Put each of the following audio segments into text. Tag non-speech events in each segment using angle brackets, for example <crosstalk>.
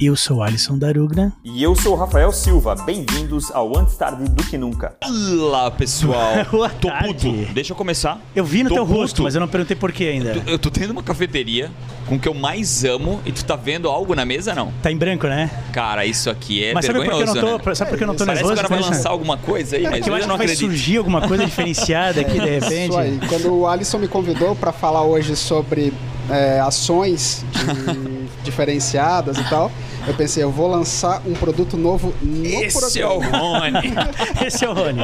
Eu sou Alisson Darugna. E eu sou o Rafael Silva. Bem-vindos ao Antes Tarde do Que Nunca. Olá, pessoal. <laughs> Boa tô tarde. puto. Deixa eu começar. Eu vi no Tô teu rosto, puto. mas eu não perguntei por que ainda. Eu tô- Eu tô tendo uma cafeteria com o que eu mais amo e tu tá vendo algo na mesa, não? Tá em branco, né? Cara, isso aqui é mas sabe por que eu não vergonhoso, tô, né? sabe por que eu não tô Parece que o nervoso? cara vai isso? lançar alguma coisa aí, É mas que eu eu, acho que não vai acredito. surgir alguma coisa <laughs> diferenciada aqui de repente. Isso aí. Quando o Alisson me convidou para falar hoje sobre é, ações de- <laughs> diferenciadas e tal, eu pensei, eu vou lançar um produto novo no Esse é o programa. Rony. <laughs> Esse é o Rony.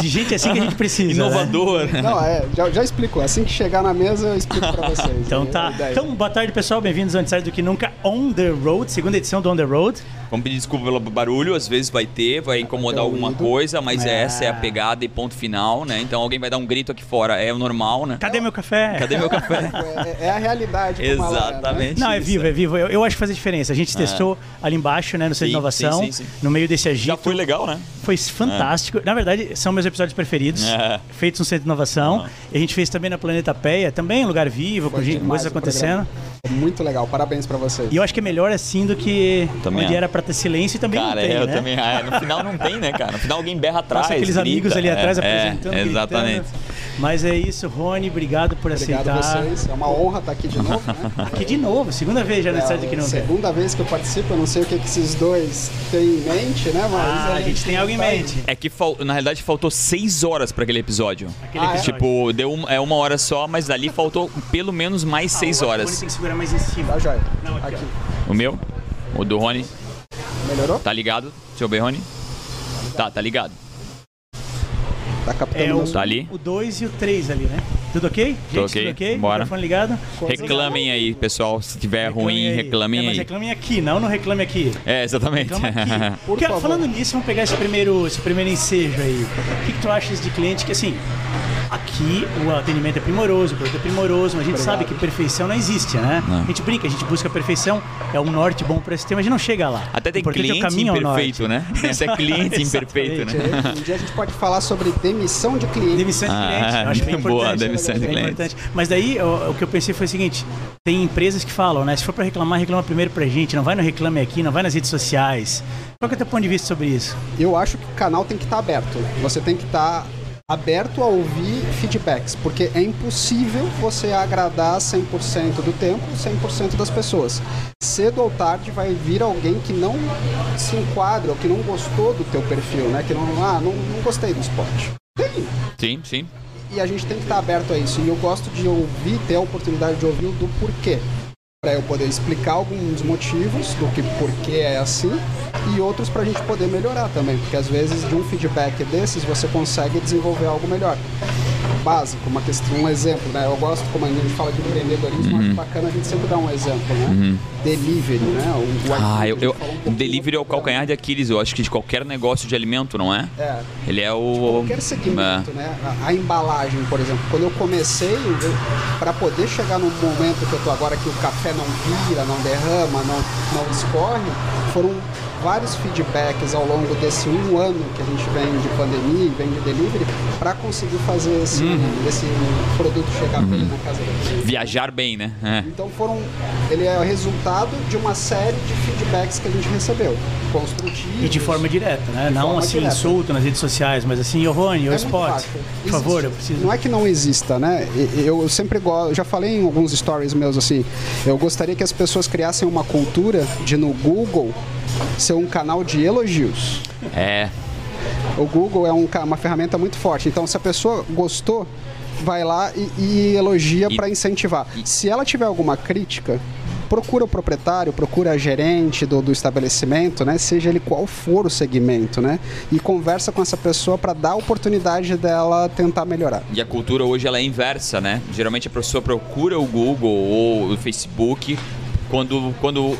De gente assim que a gente precisa. né? Inovador. Não, é, já, já explico. Assim que chegar na mesa, eu explico para vocês. Então tá. Então, boa tarde, pessoal. Bem-vindos ao Antes do que nunca On The Road, segunda edição do On The Road. Vamos pedir desculpa pelo barulho, às vezes vai ter, vai incomodar alguma coisa, mas É. essa é a pegada e ponto final, né? Então alguém vai dar um grito aqui fora, é o normal, né? Cadê meu café? Cadê meu café? <laughs> É, é a realidade. é, né? Exatamente. Não, é vivo, é vivo. Eu, eu acho que faz a diferença. A gente testou ali embaixo, né, no Centro de Inovação, sim, sim, sim. no meio desse agito. Já foi legal, né? Foi fantástico. Na verdade, são meus episódios preferidos, É. feitos no Centro de Inovação. E a gente fez também na Planeta Peia, também um lugar vivo, com Foi gente- demais coisas acontecendo. programa. É muito legal. Parabéns para vocês. E eu acho que é melhor assim do que Também onde é. era pra ter silêncio e também Cara, não tem, eu né? também. ah, no final não tem, né, cara? No final alguém berra atrás. Passa aqueles grita. amigos ali É, atrás é, apresentando, Exatamente. gritando. Mas é isso, Rony, obrigado por Obrigado a aceitar. vocês. É uma honra estar aqui de novo. Né? Aqui de novo, segunda vez já nesse Tarde do que É a nunca. segunda vez que eu participo, eu não sei o que, que esses dois têm em mente, né? Mas Ah, a gente tem algo em mente. É que na realidade faltou seis horas pra aquele episódio. Aquele Ah, é? episódio. Tipo, deu um- é uma hora só, mas dali faltou pelo menos mais Ah, seis o Rony horas. tem que segurar mais em cima. Tá, joia. Não, aqui, aqui. O meu? O do Rony? Melhorou? Tá ligado? Deixa eu ver, Rony. Tá, tá ligado. Tá captando É o? Tá ali? 2 e o 3 ali, né? Tudo ok? Gente, ok. tudo ok? Bora. Microfone ligado? Reclamem aí, pessoal. Se tiver ruim, aí. reclamem é, Mas aí. reclamem aqui, não no reclame aqui. É, exatamente. Aqui. <laughs> Por Porque, favor. falando nisso, vamos pegar esse primeiro, esse primeiro ensejo aí. O que, que tu achas de cliente que, assim, aqui o atendimento é primoroso, o produto é primoroso, mas a gente Obrigado. sabe que perfeição não existe, né? Não. A gente brinca, a gente busca a perfeição, é um norte bom para esse tema, a gente não chega lá. Até tem é o cliente caminho imperfeito, né? <laughs> Tem até cliente imperfeito, né? Um dia a gente pode falar sobre demissão de cliente. Demissão de Ah, cliente, eu acho bem <laughs> boa, importante. demissão de Bem cliente. importante. Mas daí o, o que eu pensei foi o seguinte: tem empresas que falam, né? Se for para reclamar, reclama primeiro pra gente, não vai no Reclame Aqui, não vai nas redes sociais. Qual que é o teu ponto de vista sobre isso? Eu acho que o canal tem que estar aberto. Você tem que estar aberto a ouvir feedbacks, porque é impossível você agradar 100% do tempo, 100% das pessoas. Cedo ou tarde vai vir alguém que não se enquadra ou que não gostou do teu perfil, né? Que não, ah, não, não gostei do esporte. Tem, Sim, sim. e a gente tem que estar aberto a isso. E eu gosto de ouvir, ter a oportunidade de ouvir o do porquê. Para eu poder explicar alguns motivos do que porquê é assim e outros para a gente poder melhorar também. Porque às vezes de um feedback desses você consegue desenvolver algo melhor. Básico, uma questão, um exemplo, né? Eu gosto, como a gente fala de empreendedorismo, Uhum. acho bacana a gente sempre dar um exemplo, né? Delivery, né? O, o Ah, eu, eu, um delivery é o calcanhar de Aquiles, eu acho que de qualquer negócio de alimento, não é? É, Ele é o. qualquer segmento, É. né? A, a embalagem, por exemplo. Quando eu comecei, para poder chegar no momento que eu tô agora, que o café não vira, não derrama, não, não escorre, foram vários feedbacks ao longo desse um ano que a gente vem de pandemia e vem de delivery para conseguir fazer esse, Uhum. esse produto chegar bem na casa do cliente. Viajar bem, né? É. Então foram, ele é o resultado de uma série de feedbacks que a gente recebeu, construtivos. E de forma direta, né? Não assim, direta. solto nas redes sociais, mas assim, ô É muito Spot, por favor, eu preciso. Não é que não exista, né? Eu sempre gosto. Já falei em alguns stories meus assim. Eu gostaria que as pessoas criassem uma cultura de no Google ser um canal de elogios. É. O Google é um uma ferramenta muito forte. Então, se a pessoa gostou, vai lá e, e elogia para incentivar. Se ela tiver alguma crítica, procura o proprietário, procura a gerente do, do estabelecimento, né? Seja ele qual for o segmento, né? E conversa com essa pessoa para dar a oportunidade dela tentar melhorar. E a cultura hoje ela é inversa, né? Geralmente a pessoa procura o Google ou o Facebook quando, quando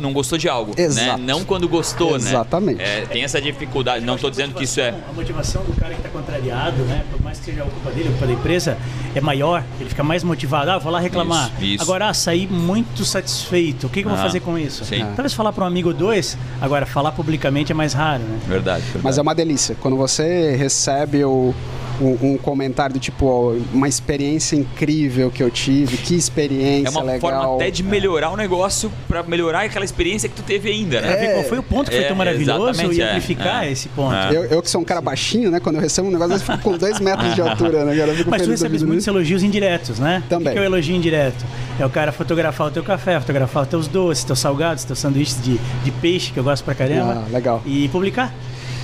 não gostou de algo, né? Exato. Não quando gostou, Exatamente. né? É, tem essa dificuldade. Não estou dizendo que isso é... A motivação do cara que está contrariado, né? Por mais que seja a culpa dele, a culpa da empresa, é maior, ele fica mais motivado. Ah, vou lá reclamar. Isso, isso. Agora, ah, saí muito satisfeito. O que, que eu vou Ah, fazer com isso? sim. Talvez falar para um amigo ou dois, agora falar publicamente é mais raro, né? Verdade, verdade. Mas é uma delícia. Quando você recebe o, um, um comentário do tipo, ó, uma experiência incrível que eu tive, que experiência É uma legal. forma até de melhorar o negócio pra melhorar aquela experiência que tu teve ainda, né? Ver qual foi o ponto que foi É, tão maravilhoso e é, amplificar é. esse ponto. É. Eu, eu que sou um cara baixinho, né? Quando eu recebo um negócio, eu fico com dois metros de altura, né? cara? Eu fico Mas tu recebes muitos elogios indiretos, né? Também. O que que é o elogio indireto? É o cara fotografar o teu café, fotografar os teus doces, teus salgados, teus sanduíches de, de peixe, que eu gosto pra caramba. Ah, legal. E publicar.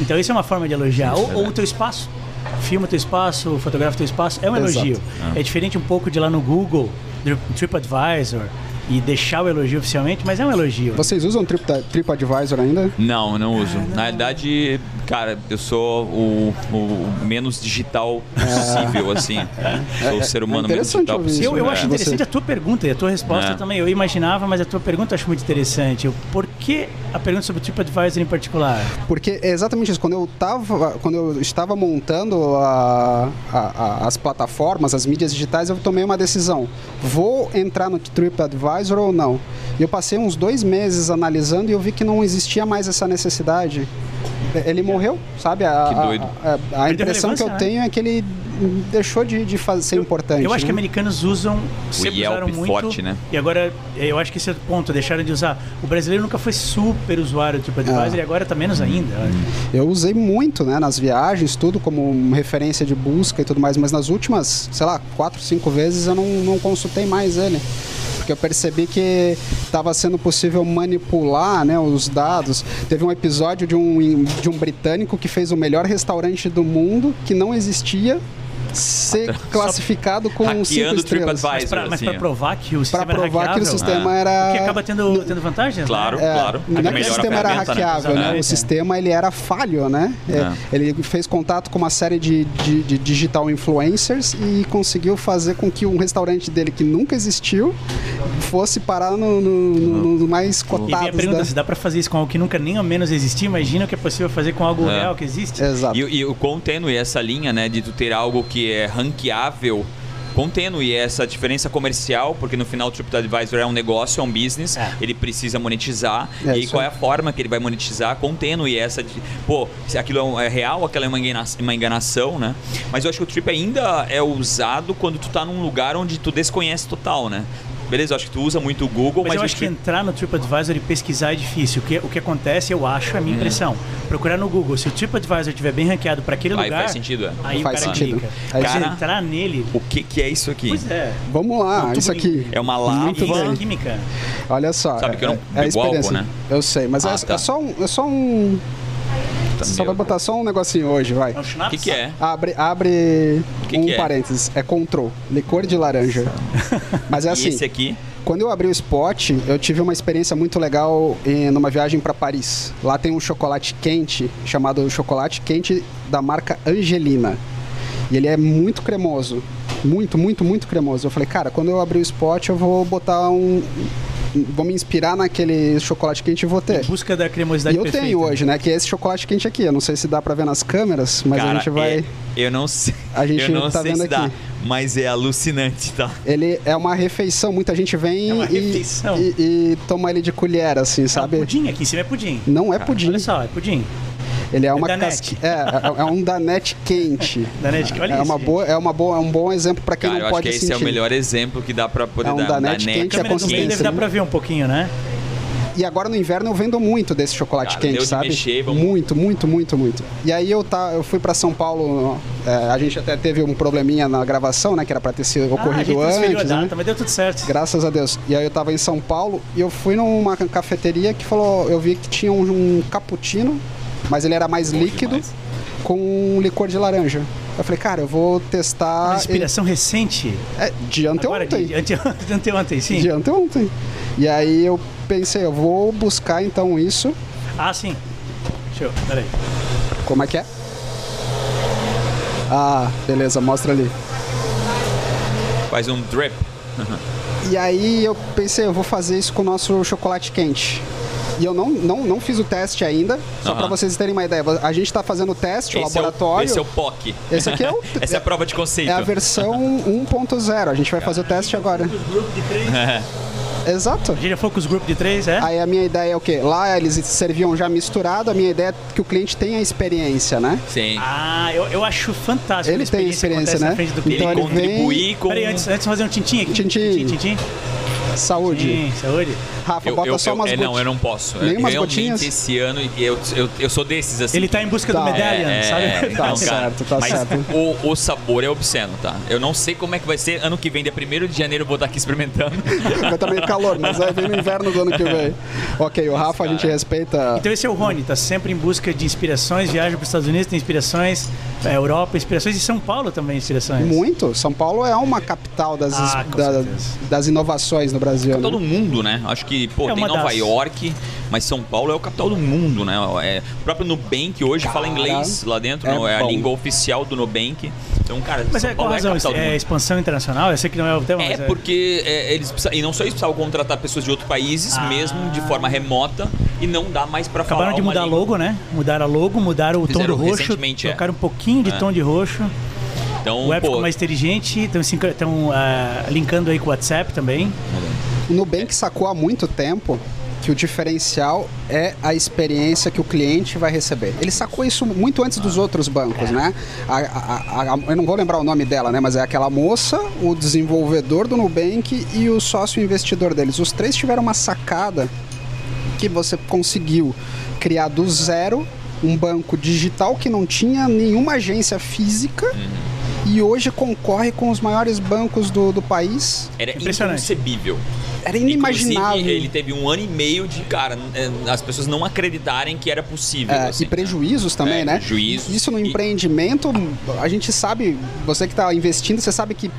Então isso é uma forma de elogiar. Ou, ou o teu espaço. Filma teu espaço, fotografa teu espaço. É um Exato. elogio. É diferente um pouco de lá no Google, TripAdvisor, e deixar o elogio oficialmente, mas é um elogio. Vocês usam Trip, TripAdvisor ainda? Não, não uso. Na realidade, cara, eu sou o, o menos digital possível, assim. Sou o ser humano menos interessante digital possível. Eu, eu é. acho interessante a tua pergunta e a tua resposta É. também. Eu imaginava, mas a tua pergunta eu acho muito interessante. Por que a pergunta sobre o TripAdvisor em particular? Porque é exatamente isso. Quando eu, tava, quando eu estava montando a- a- a- as plataformas, as mídias digitais, eu tomei uma decisão. Vou entrar no TripAdvisor ou não? E eu passei uns dois meses analisando e eu vi que não existia mais essa necessidade. Ele morreu, sabe? A, Que doido. A, a- a impressão que eu né? tenho é que ele deixou de, de fazer, ser importante. Eu acho que né? americanos usam, sempre Yelp usaram muito. forte, né? E agora, eu acho que esse é o ponto, deixaram de usar. O brasileiro nunca foi super usuário do TripAdvisor Ah. e agora tá menos ainda. Eu usei muito, né, nas viagens, tudo como referência de busca e tudo mais, mas nas últimas, sei lá, quatro, cinco vezes eu não, não consultei mais ele. Porque eu percebi que estava sendo possível manipular né, os dados. Teve um episódio de um, de um britânico que fez o melhor restaurante do mundo, que não existia, ser classificado com cinco Hackeando o estrelas. TripAdvisor. Mas pra, mas assim, é. provar que o Para sistema era provar que o hackeável, sistema É. era... o que acaba tendo, tendo vantagens, Claro, né? É, claro. Não é que o sistema era né? hackeável, né? Exatamente, O sistema ele era falho, né? É, É. Ele fez contato com uma série de, de, de digital influencers e conseguiu fazer com que um restaurante dele que nunca existiu fosse parar no, no- no- no mais E vem a cotados. pergunta, da... se dá pra fazer isso com algo que nunca nem ao menos existia, imagina o que é possível fazer com algo É. real que existe. Exato. E, e o quão tênue é essa linha, né, de tu ter algo que é ranqueável, é essa diferença comercial, porque no final o TripAdvisor é um negócio, é um business, É. ele precisa monetizar, É, e aí qual é a forma que ele vai monetizar, quão tênue é essa, de, pô, se aquilo é é real, aquela é uma engana- uma enganação, né? Mas eu acho que o Trip ainda é usado quando tu tá num lugar onde tu desconhece total, né? Beleza, eu acho que tu usa muito o Google, Mas, mas, eu acho que entrar no TripAdvisor e pesquisar é difícil. O que, o que acontece, eu acho, é a minha impressão. Procurar no Google, se o TripAdvisor estiver bem ranqueado para aquele Aí lugar, faz sentido, é. aí Faz o cara sentido. clica. Aí Cara- entrar nele, o que que é isso aqui? pois é. Vamos lá, isso aqui. É uma lava. É química. Olha só. Sabe que eu não é, é né? Eu sei, mas Ah, é, tá. é só um. É só um. Só vai botar só um negocinho hoje, vai. É O schnapps? que que é? Abre, abre Que um que é? parênteses. É control. Licor de laranja. Mas é E assim. esse aqui? Quando eu abri o Spot, eu tive uma experiência muito legal em numa viagem para Paris. Lá tem um chocolate quente chamado chocolate quente da marca Angelina. E ele é muito cremoso. Muito, muito, muito cremoso. Eu falei, cara, quando eu abrir o Spot, eu vou botar um. Vou me inspirar naquele chocolate quente e vou ter. Busca da cremosidade E eu perfeita. tenho hoje, né? Que é esse chocolate quente aqui. Eu não sei se dá pra ver nas câmeras, mas Cara, a gente vai. é- eu não sei. A gente eu não tá sei vendo se dá, aqui. mas é alucinante, tá? Ele é uma refeição. Muita gente vem É uma e, refeição. e- e toma ele de colher, assim, É um sabe? pudim, aqui em cima é pudim. Não é pudim. Olha só, é pudim. Ele é uma casquinha. É, é, é um danete quente. Danete, olha é isso, uma gente. boa, é uma boa, é um bom exemplo pra quem Cara, eu não acho pode que esse sentir. é o melhor exemplo que dá pra poder É um dar. Danete Danete. quente, A é consistência, deve dar pra ver um pouquinho, né? E agora no inverno eu vendo muito desse chocolate Cara, quente, sabe? mexer, vamos- Muito, muito, muito, muito. E aí eu tá, eu fui pra São Paulo, é, a gente até teve um probleminha na gravação, né, que era pra ter sido ah, a gente ocorrido transferiu a antes, né? data, mas deu tudo certo. Graças a Deus. E aí eu tava em São Paulo e eu fui numa cafeteria que falou, eu vi que tinha um, um cappuccino, mas ele era mais Bom líquido demais. com licor de laranja. Eu falei, cara, eu vou testar Uma inspiração recente. é, de Agora, anteontem. de, ante, <laughs> de anteontem, sim. De anteontem. E aí eu pensei, eu vou buscar então isso. Ah, sim. Deixa eu, peraí. Como é que é? Ah, beleza, mostra ali. Faz um drip. E aí eu pensei, eu vou fazer isso com o nosso chocolate quente. E eu não, não, não fiz o teste ainda, só Aham. pra vocês terem uma ideia. A gente tá fazendo o teste, o Esse é o, laboratório. esse é o POC. Esse aqui é o- <laughs> Essa é a prova de conceito. É a versão 1.0. A gente vai fazer o teste agora. Grupo de três. <laughs> Exato. A gente já foi com os grupos de três, é? Aí a minha ideia é o quê? Lá eles serviam já misturado, a minha ideia é que o cliente tenha a experiência, né? Sim. Ah, eu, eu acho fantástico. Ele a tem experiência né? frente do cliente. Então ele ele vem- contribuir com. Peraí, antes, antes de fazer um tintim aqui. Tintim. Tintim, tintim. Saúde. Sim, saúde. Rafa, Eu, bota eu, só eu- umas é, não, eu não posso. Nem umas Realmente gotinhas? esse ano eu, eu, eu sou desses assim. Ele tá em busca do Tá. medalha, É, sabe? é, <laughs> Tá não, cara, certo, tá mas certo. O, o sabor é obsceno, tá? Eu não sei como é que vai ser ano que vem, dia 1 de janeiro eu vou estar aqui experimentando. <laughs> Vai estar meio calor, mas aí vem no inverno do ano que vem. Ok, o Rafa a gente cara. respeita. Então esse é o Rony, tá sempre em busca de inspirações, viaja para os Estados Unidos, tem inspirações, é, Europa, inspirações, e São Paulo também inspirações. Muito. São Paulo é uma capital das, Ah, da- das inovações no Brasil. Todo Né? mundo, né? Acho que, pô, É tem Nova das. York, mas São Paulo é o capital do mundo, né? É, o próprio Nubank hoje fala inglês lá dentro, é não, é, a língua oficial do Nubank. Então, cara, Mas São é qual Paulo é a razão? capital do É mundo. expansão internacional? Eu sei que não é o tema, É mas porque é, eles precisam, e não só isso, precisavam contratar pessoas de outros países, Ah. mesmo de forma remota, e não dá mais pra falar Acabaram de mudar língua. logo, né? Mudaram a logo, mudaram o tom do Fizeram roxo, é. trocaram um pouquinho de É. tom de roxo. Então, O app pô, ficou mais inteligente, estão ah, linkando aí com o WhatsApp também. O Nubank sacou há muito tempo que o diferencial é a experiência que o cliente vai receber. Ele sacou isso muito antes dos outros bancos, né? A- a- a- eu não vou lembrar o nome dela, né? Mas é aquela moça, o desenvolvedor do Nubank e o sócio investidor deles. Os três tiveram uma sacada que você conseguiu criar do zero um banco digital que não tinha nenhuma agência física e hoje concorre com os maiores bancos do, do país. era Impressionante. inconcebível. Era inimaginável. Inclusive, ele teve um ano e meio de, cara, é, as pessoas não acreditarem que era possível. É, assim, e prejuízos também, É, né? prejuízos. Isso no E- empreendimento, a gente sabe, você que está investindo, você sabe que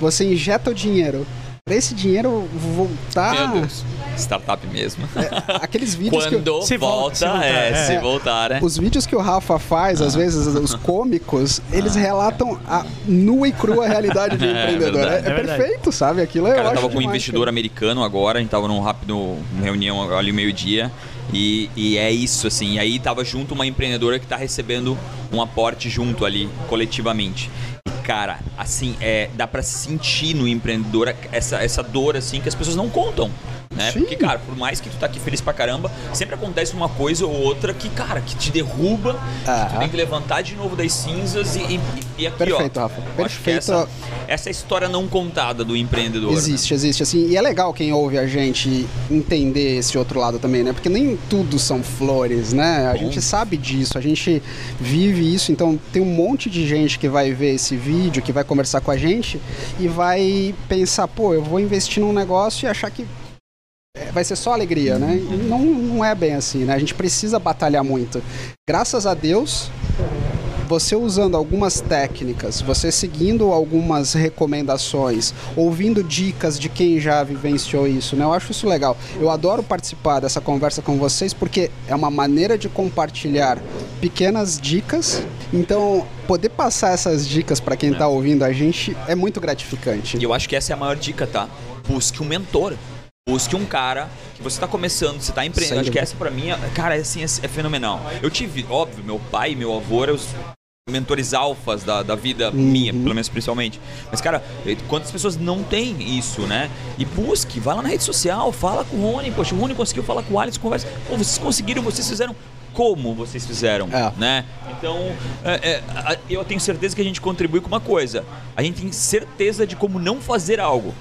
você injeta o dinheiro. Para esse dinheiro voltar. Meu Deus, startup mesmo. É, aqueles <laughs> vídeos que. Quando Se volta, volta, se voltar, é, é. se voltar, né? Os vídeos que o Rafa faz, às vezes, os <laughs> cômicos, eles relatam a nua e crua realidade de um <laughs> É empreendedor. É, verdade. é É verdade. perfeito, sabe? Aquilo eu Cara, eu tava com um investidor cara. americano agora, a gente tava num rápido uma reunião ali meio-dia. E, e é isso, assim. E aí tava junto uma empreendedora que tá recebendo um aporte junto ali, coletivamente. E, cara, assim, é, dá pra sentir no empreendedor essa, essa dor, assim, que as pessoas não contam. Né? Sim. Porque, cara, por mais que tu tá aqui feliz pra caramba, sempre acontece uma coisa ou outra que, cara, que te derruba, que Ah. tu tem que levantar de novo das cinzas e, e, e aqui, Perfeito, ó. Rafa. que Perfeito. Essa, essa é história não contada do empreendedor. né? Existe, existe, assim, e é legal quem ouve a gente entender esse outro lado também, né? Porque nem tudo são flores, né? A Bom. gente sabe disso, a gente vive isso, então tem um monte de gente que vai ver esse vídeo, que vai conversar com a gente e vai pensar, pô, eu vou investir num negócio e achar que vai ser só alegria, né? E Não, não é bem assim, né? A gente precisa batalhar muito. Graças a Deus, você usando algumas técnicas, você seguindo algumas recomendações, ouvindo dicas de quem já vivenciou isso, né? Eu acho isso legal. Eu adoro participar dessa conversa com vocês porque é uma maneira de compartilhar pequenas dicas. Então, poder passar essas dicas para quem está ouvindo a gente é muito gratificante. E eu acho que essa é a maior dica, tá? Busque um mentor. Busque um cara que você tá começando, você tá empreendendo. Acho que essa pra mim, é- cara, é, assim, é, é fenomenal. Eu tive, óbvio, meu pai e meu avô eram os mentores alfas da, da vida minha, pelo menos principalmente. Mas, cara, quantas pessoas não têm isso, né? E busque, vai lá na rede social, fala com o Rony. Poxa, o Rony conseguiu falar com o Alex, conversa. Pô, vocês conseguiram, vocês fizeram como vocês fizeram, É. né? Então, é, é, eu tenho certeza que a gente contribui com uma coisa. A gente tem certeza de como não fazer algo.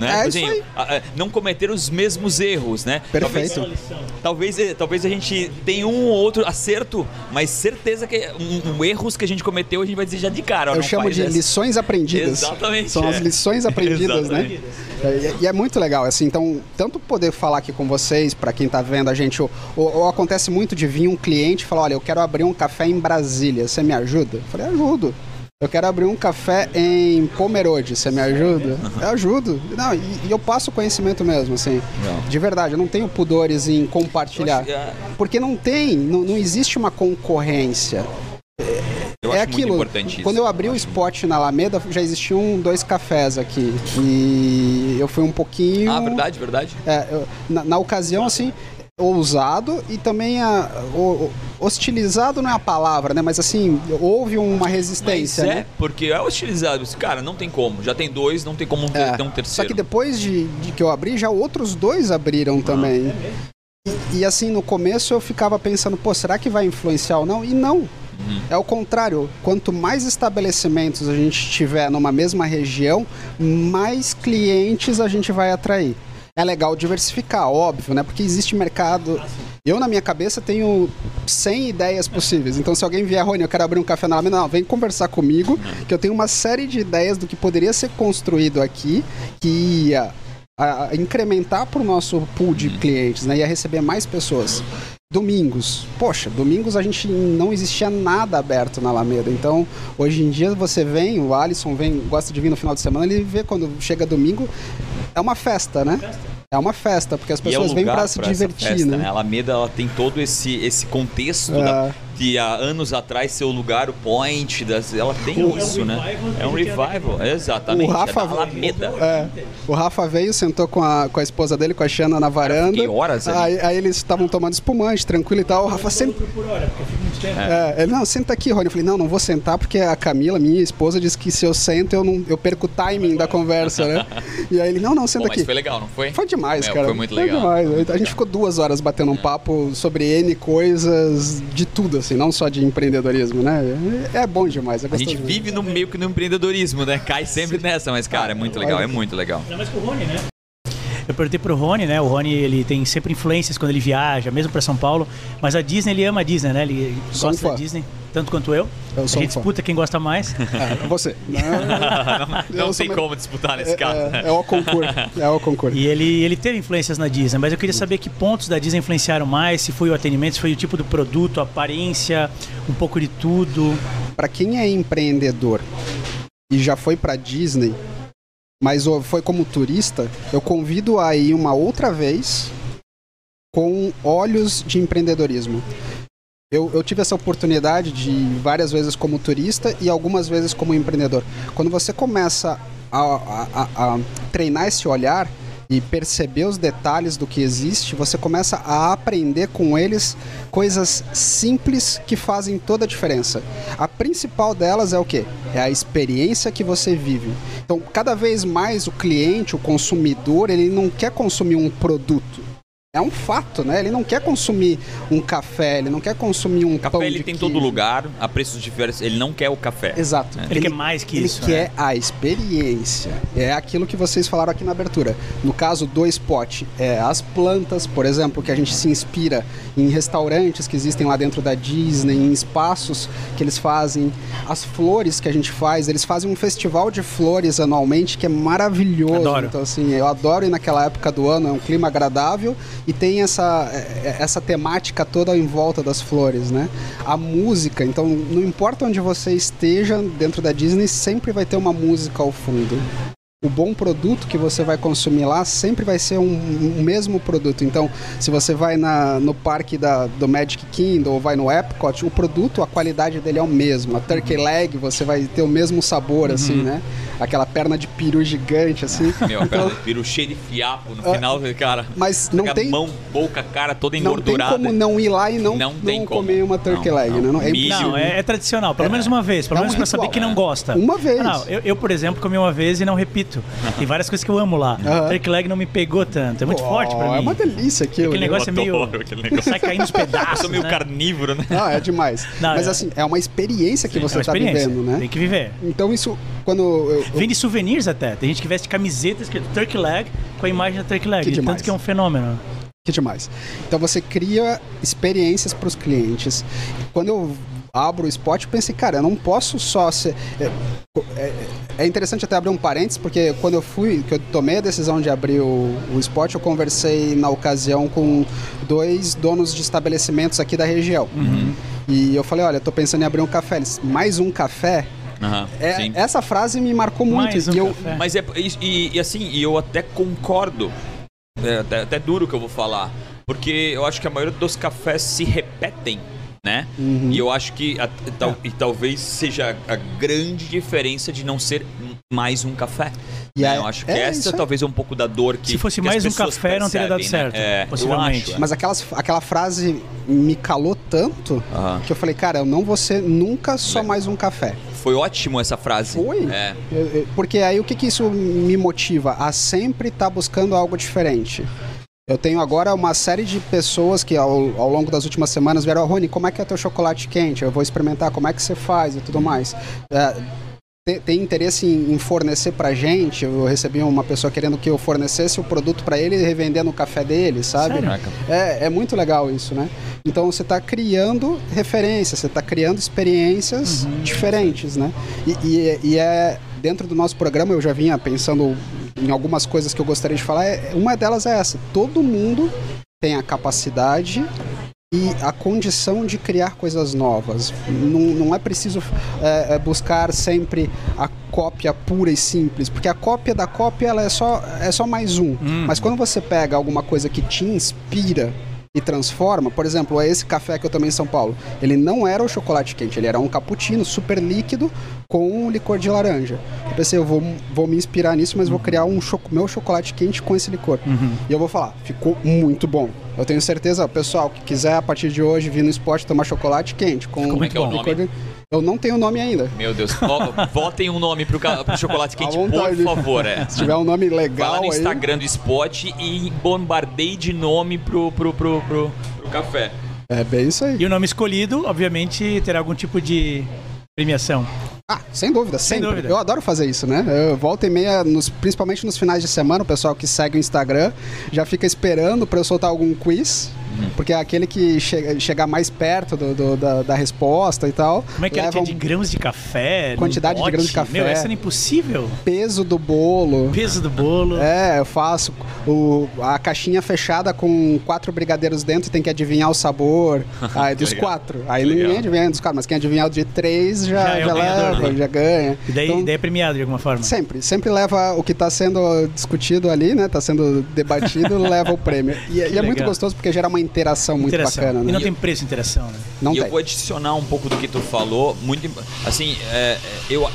Né? É Tipo isso aí. a- a- não cometer os mesmos erros, né? Perfeito. Talvez, talvez, eh, talvez a gente tenha um ou outro acerto, mas certeza que um, um erros que a gente cometeu a gente vai dizer já de cara. Eu chamo de essa. lições aprendidas. Exatamente, São as é. lições aprendidas, <laughs> né? É, E, e é muito legal, assim, então, tanto poder falar aqui com vocês, para quem tá vendo a gente, ou, ou- ou acontece muito de vir um cliente e falar, olha, eu quero abrir um café em Brasília, você me ajuda? Eu falei, ajudo. Eu quero abrir um café em Pomerode, você me ajuda? Eu ajudo. Não, e, e eu passo conhecimento mesmo, assim. Não. De verdade, eu não tenho pudores em Eu compartilhar. é, Porque não tem, não, não existe uma concorrência. eu é acho aquilo. muito importante isso. Quando eu abri o spot na Alameda, já existiam dois cafés aqui. E eu fui um pouquinho. Ah, verdade, verdade. É, eu- na, na ocasião, assim, ousado e também a, o- hostilizado não é a palavra, né? Mas assim, houve uma resistência, Mas é, né? porque é hostilizado. Cara, não tem como. Já tem dois, não tem como ter, É. ter um Só terceiro. que depois de, de que eu abri, já outros dois abriram também. E, e, assim, no começo eu ficava pensando, pô, será que vai influenciar ou não? E não. É o contrário. Quanto mais estabelecimentos a gente tiver numa mesma região, mais clientes a gente vai atrair. É legal diversificar, óbvio, né? Porque existe mercado. Eu, na minha cabeça, tenho 100 ideias possíveis. Então, se alguém vier, Rony, eu quero abrir um café na Alameda, não, vem conversar comigo, que eu tenho uma série de ideias do que poderia ser construído aqui, que ia a- a incrementar para o nosso pool de clientes, né? Ia receber mais pessoas. Domingos. Poxa, domingos a gente não existia nada aberto na Alameda. Então, hoje em dia você vem, o Alisson vem, gosta de vir no final de semana, ele vê quando chega domingo, é uma festa, né? É uma festa, porque as E é um pessoas vêm para se divertir, festa, né? A Alameda ela tem todo esse, esse contexto É. da- de há anos atrás ser o lugar, o point, das, ela tem É um isso, né? revival É um que a gente revival, exatamente. O Rafa- é Alameda. É, o Rafa veio, sentou com a, com a esposa dele, com a Xana na varanda. fiquei horas aí, aí eles estavam tomando espumante, tranquilo e tal. O Rafa senta. por hora, porque eu fico muito tempo. É, ele, não, senta aqui, Rony. Eu falei, não, não vou sentar porque a Camila, minha esposa, disse que se eu sento eu, não, eu perco o timing da conversa, né? <laughs> E aí ele, não, não, senta mas aqui. foi legal, não foi? Foi demais, Meu, cara. Foi muito legal. demais. A gente ficou duas horas batendo um papo sobre N coisas de tudo, assim, não só de empreendedorismo, né? É, bom demais. É A gente vive no meio que no empreendedorismo, né? Cai sempre nessa, mas cara, é muito legal, é muito legal. Ainda mais com o Rony, né? Eu perguntei pro Rony, né? O Rony, ele tem sempre influências quando ele viaja, mesmo pra São Paulo. Mas a Disney, ele ama a Disney, né? Ele gosta da. Disney, tanto quanto eu. Eu a sou um gente fã. disputa quem gosta mais. <laughs> É, você. <laughs> Não, Não tem como disputar nesse é, caso. é, é o concurso. É o concurso. E ele, ele teve influências na Disney, mas eu queria saber que pontos da Disney influenciaram mais, se foi o atendimento, se foi o tipo do produto, a aparência, um pouco de tudo. Para quem é empreendedor e já foi para Disney, mas foi como turista, eu convido a ir uma outra vez com olhos de empreendedorismo. Eu, eu tive essa oportunidade de várias vezes como turista e algumas vezes como empreendedor. Quando você começa a, a- a- treinar esse olhar e perceber os detalhes do que existe, você começa a aprender com eles coisas simples que fazem toda a diferença. A principal delas é o quê? É a experiência que você vive. Então, cada vez mais o cliente, o consumidor, ele não quer consumir um produto. É um fato, né? Ele não quer consumir um café, ele não quer consumir um Café pão ele de tem em todo lugar, a preços diferentes. Ele não quer o café. Exato. Ele quer mais que ele isso, quer né? a experiência. É aquilo que vocês falaram aqui na abertura. No caso do spot, é as plantas, por exemplo, que a gente se inspira em restaurantes que existem lá dentro da Disney, em espaços que eles fazem, as flores que a gente faz. Eles fazem um festival de flores anualmente que é maravilhoso. Adoro. Então, assim, eu adoro ir naquela época do ano, é um clima agradável e tem essa, é, essa temática toda em volta das flores, né? A música, então, não importa onde você esteja dentro da Disney, sempre vai ter uma música ao fundo. O bom produto que você vai consumir lá sempre vai ser um, um mesmo produto. Então, se você vai na, no parque da, do Magic Kingdom ou vai no Epcot, o produto, a qualidade dele é o mesmo. A turkey leg, você vai ter o mesmo sabor, assim, né? Aquela perna de peru gigante, assim. Meu, a perna de peru cheio de fiapo no final, cara. Mas não Pega tem- mão, boca, cara toda Não tem engordurada. como não ir lá e não, Não não, tem como. comer uma turkey Não, leg, não. né? Não, é. Não, é, é tradicional, pelo menos uma vez, pelo É um menos pra saber que não gosta. Uma vez. Não, eu, eu, por exemplo, comi uma vez e não repito. Tem várias coisas que eu amo lá. Aham. Turkey leg não me pegou tanto, é muito Pô, forte pra mim. É uma delícia aquilo. Aquele né? negócio é meio. aquele negócio. Sai caindo Eu pedaços. sou meio né? carnívoro, né? Não, é demais. Não, Mas é- assim, é uma experiência que É você está experiência. vivendo, né? Tem que viver. Então isso, quando eu, eu- Vende souvenirs até. Tem gente que veste camisetas escrito Turkey Leg com a imagem da Turkey Leg. Que demais. tanto que é um fenômeno. Que demais. Então você cria experiências para os clientes. Quando eu abro o spot, eu pensei, cara, eu não posso só ser. É, é- é interessante até abrir um parênteses, porque quando eu fui, que eu tomei a decisão de abrir o, o spot, eu conversei na ocasião com dois donos de estabelecimentos aqui da região. E eu falei, olha, eu tô pensando em abrir um café. Eles, mais um café? Aham, É, sim. essa frase me marcou muito. Mais um e eu, café. Mas é. E, e- assim, e eu até concordo. É até, até duro o que eu vou falar. Porque eu acho que a maioria dos cafés se repetem, né? Uhum. E eu acho que a- tal- e talvez seja a grande diferença de não ser mais um café. E né? é- eu acho que é essa talvez é um pouco da dor que. Se fosse que as mais um café, não teria dado percebem, né? certo, É, possivelmente. Eu acho. Mas aquelas, aquela frase me calou tanto Aham. que eu falei, cara, eu não vou ser nunca só É. mais um café. Foi ótimo essa frase. Foi? É. Porque aí o que, que isso me motiva? A sempre estar buscando algo diferente. Eu tenho agora uma série de pessoas que ao, ao longo das últimas semanas vieram, "Ah, Rony, como é que é teu chocolate quente? Eu vou experimentar, como é que você faz e tudo mais. É, tem, tem interesse em, em fornecer pra gente? Eu recebi uma pessoa querendo que eu fornecesse o produto pra ele e revender no café dele, sabe? É, é muito legal isso, né? Então você está criando referências, você está criando experiências diferentes, né? E, e- e é dentro do nosso programa eu já vinha pensando em algumas coisas que eu gostaria de falar. é- Uma delas é essa: todo mundo tem a capacidade e a condição de criar coisas novas. Não, não é preciso é, é, buscar sempre a cópia pura e simples, porque a cópia da cópia ela é só é só mais um. Mas quando você pega alguma coisa que te inspira e transforma, por exemplo, é esse café que eu tomei em São Paulo. Ele não era o chocolate quente, ele era um cappuccino super líquido com um licor de laranja. Eu pensei, eu vou, vou me inspirar nisso, mas vou criar um cho meu chocolate quente com esse licor. E eu vou falar, ficou muito bom. Eu tenho certeza, pessoal, que quiser a partir de hoje vir no esporte tomar chocolate quente com Como é que é o licor nome? de- Eu não tenho nome ainda. Meu Deus. Votem um nome pro, pro chocolate quente, por favor. É. Se tiver um nome Vai legal lá no aí, Instagram do Spot e bombardeie de nome pro, pro, pro, pro, pro café. é bem isso aí. E o nome escolhido, obviamente, terá algum tipo de premiação. Ah, sem dúvida, Sem sempre. dúvida. Eu adoro fazer isso, né? Eu volta e meia, nos- principalmente nos finais de semana, o pessoal que segue o Instagram já fica esperando pra eu soltar algum quiz. Uhum. Porque é aquele que chega, chegar mais perto do- do- da, da resposta e tal. Como é que era? leva Tinha de grãos de café? Quantidade de grãos de café. Meu, essa era impossível. peso do bolo. Peso do bolo. É, eu faço o, a caixinha fechada com quatro brigadeiros dentro e tem que adivinhar o sabor. Aí <laughs> dos Legal. quatro. Aí Legal. ninguém adivinha dos quatro, mas quem adivinhar o de três já, Já é já leva, né? já ganha. E daí, Então, daí é premiado de alguma forma. Sempre, sempre leva o que está sendo discutido ali, né? Tá sendo debatido, <laughs> leva o prêmio. E, é- e é muito gostoso porque gera uma interação muito interação. bacana, E né? não tem preço interação, né? Não e tem. eu vou adicionar um pouco do que tu falou, muito assim, é, é, eu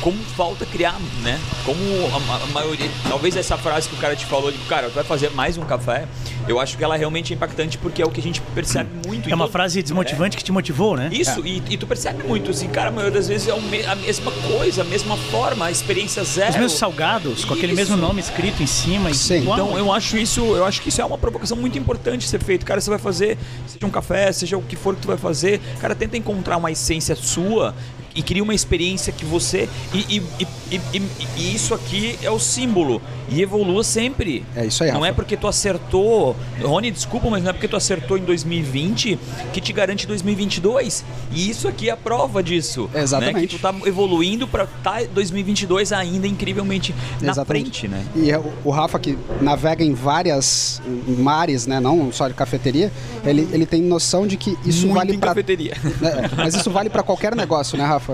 como falta criar, né? Como a, a maioria, talvez essa frase que o cara te falou, de cara, tu vai fazer mais um café, eu acho que ela realmente é impactante porque é o que a gente percebe muito. É uma Então, frase desmotivante que te motivou, né? Isso, e, e tu percebe muito, assim, cara, a maioria das vezes é a mesma coisa, a mesma forma, a experiência zero. Os mesmos salgados, com aquele mesmo nome escrito em cima. e Sim. igual. Então eu acho isso, eu acho que isso é uma provocação muito importante ser feito. Cara, você vai fazer, seja um café, seja o que for que tu vai fazer, cara, tenta encontrar uma essência sua e cria uma experiência que você e, e- e- e- isso aqui é o símbolo e evolua sempre. É isso aí, Não Rafa. é porque tu acertou, Rony, desculpa, mas não é porque tu acertou em 2020 que te garante 2022. E isso aqui é a prova disso. Exatamente. Né? Que tu tá evoluindo para estar 2022 ainda incrivelmente na Exatamente. frente, né? E o- o Rafa, que navega em várias mares, né? Não só de cafeteria, ele, ele tem noção de que isso Muito vale para. cafeteria. <laughs> mas isso vale para qualquer negócio, né, Rafa?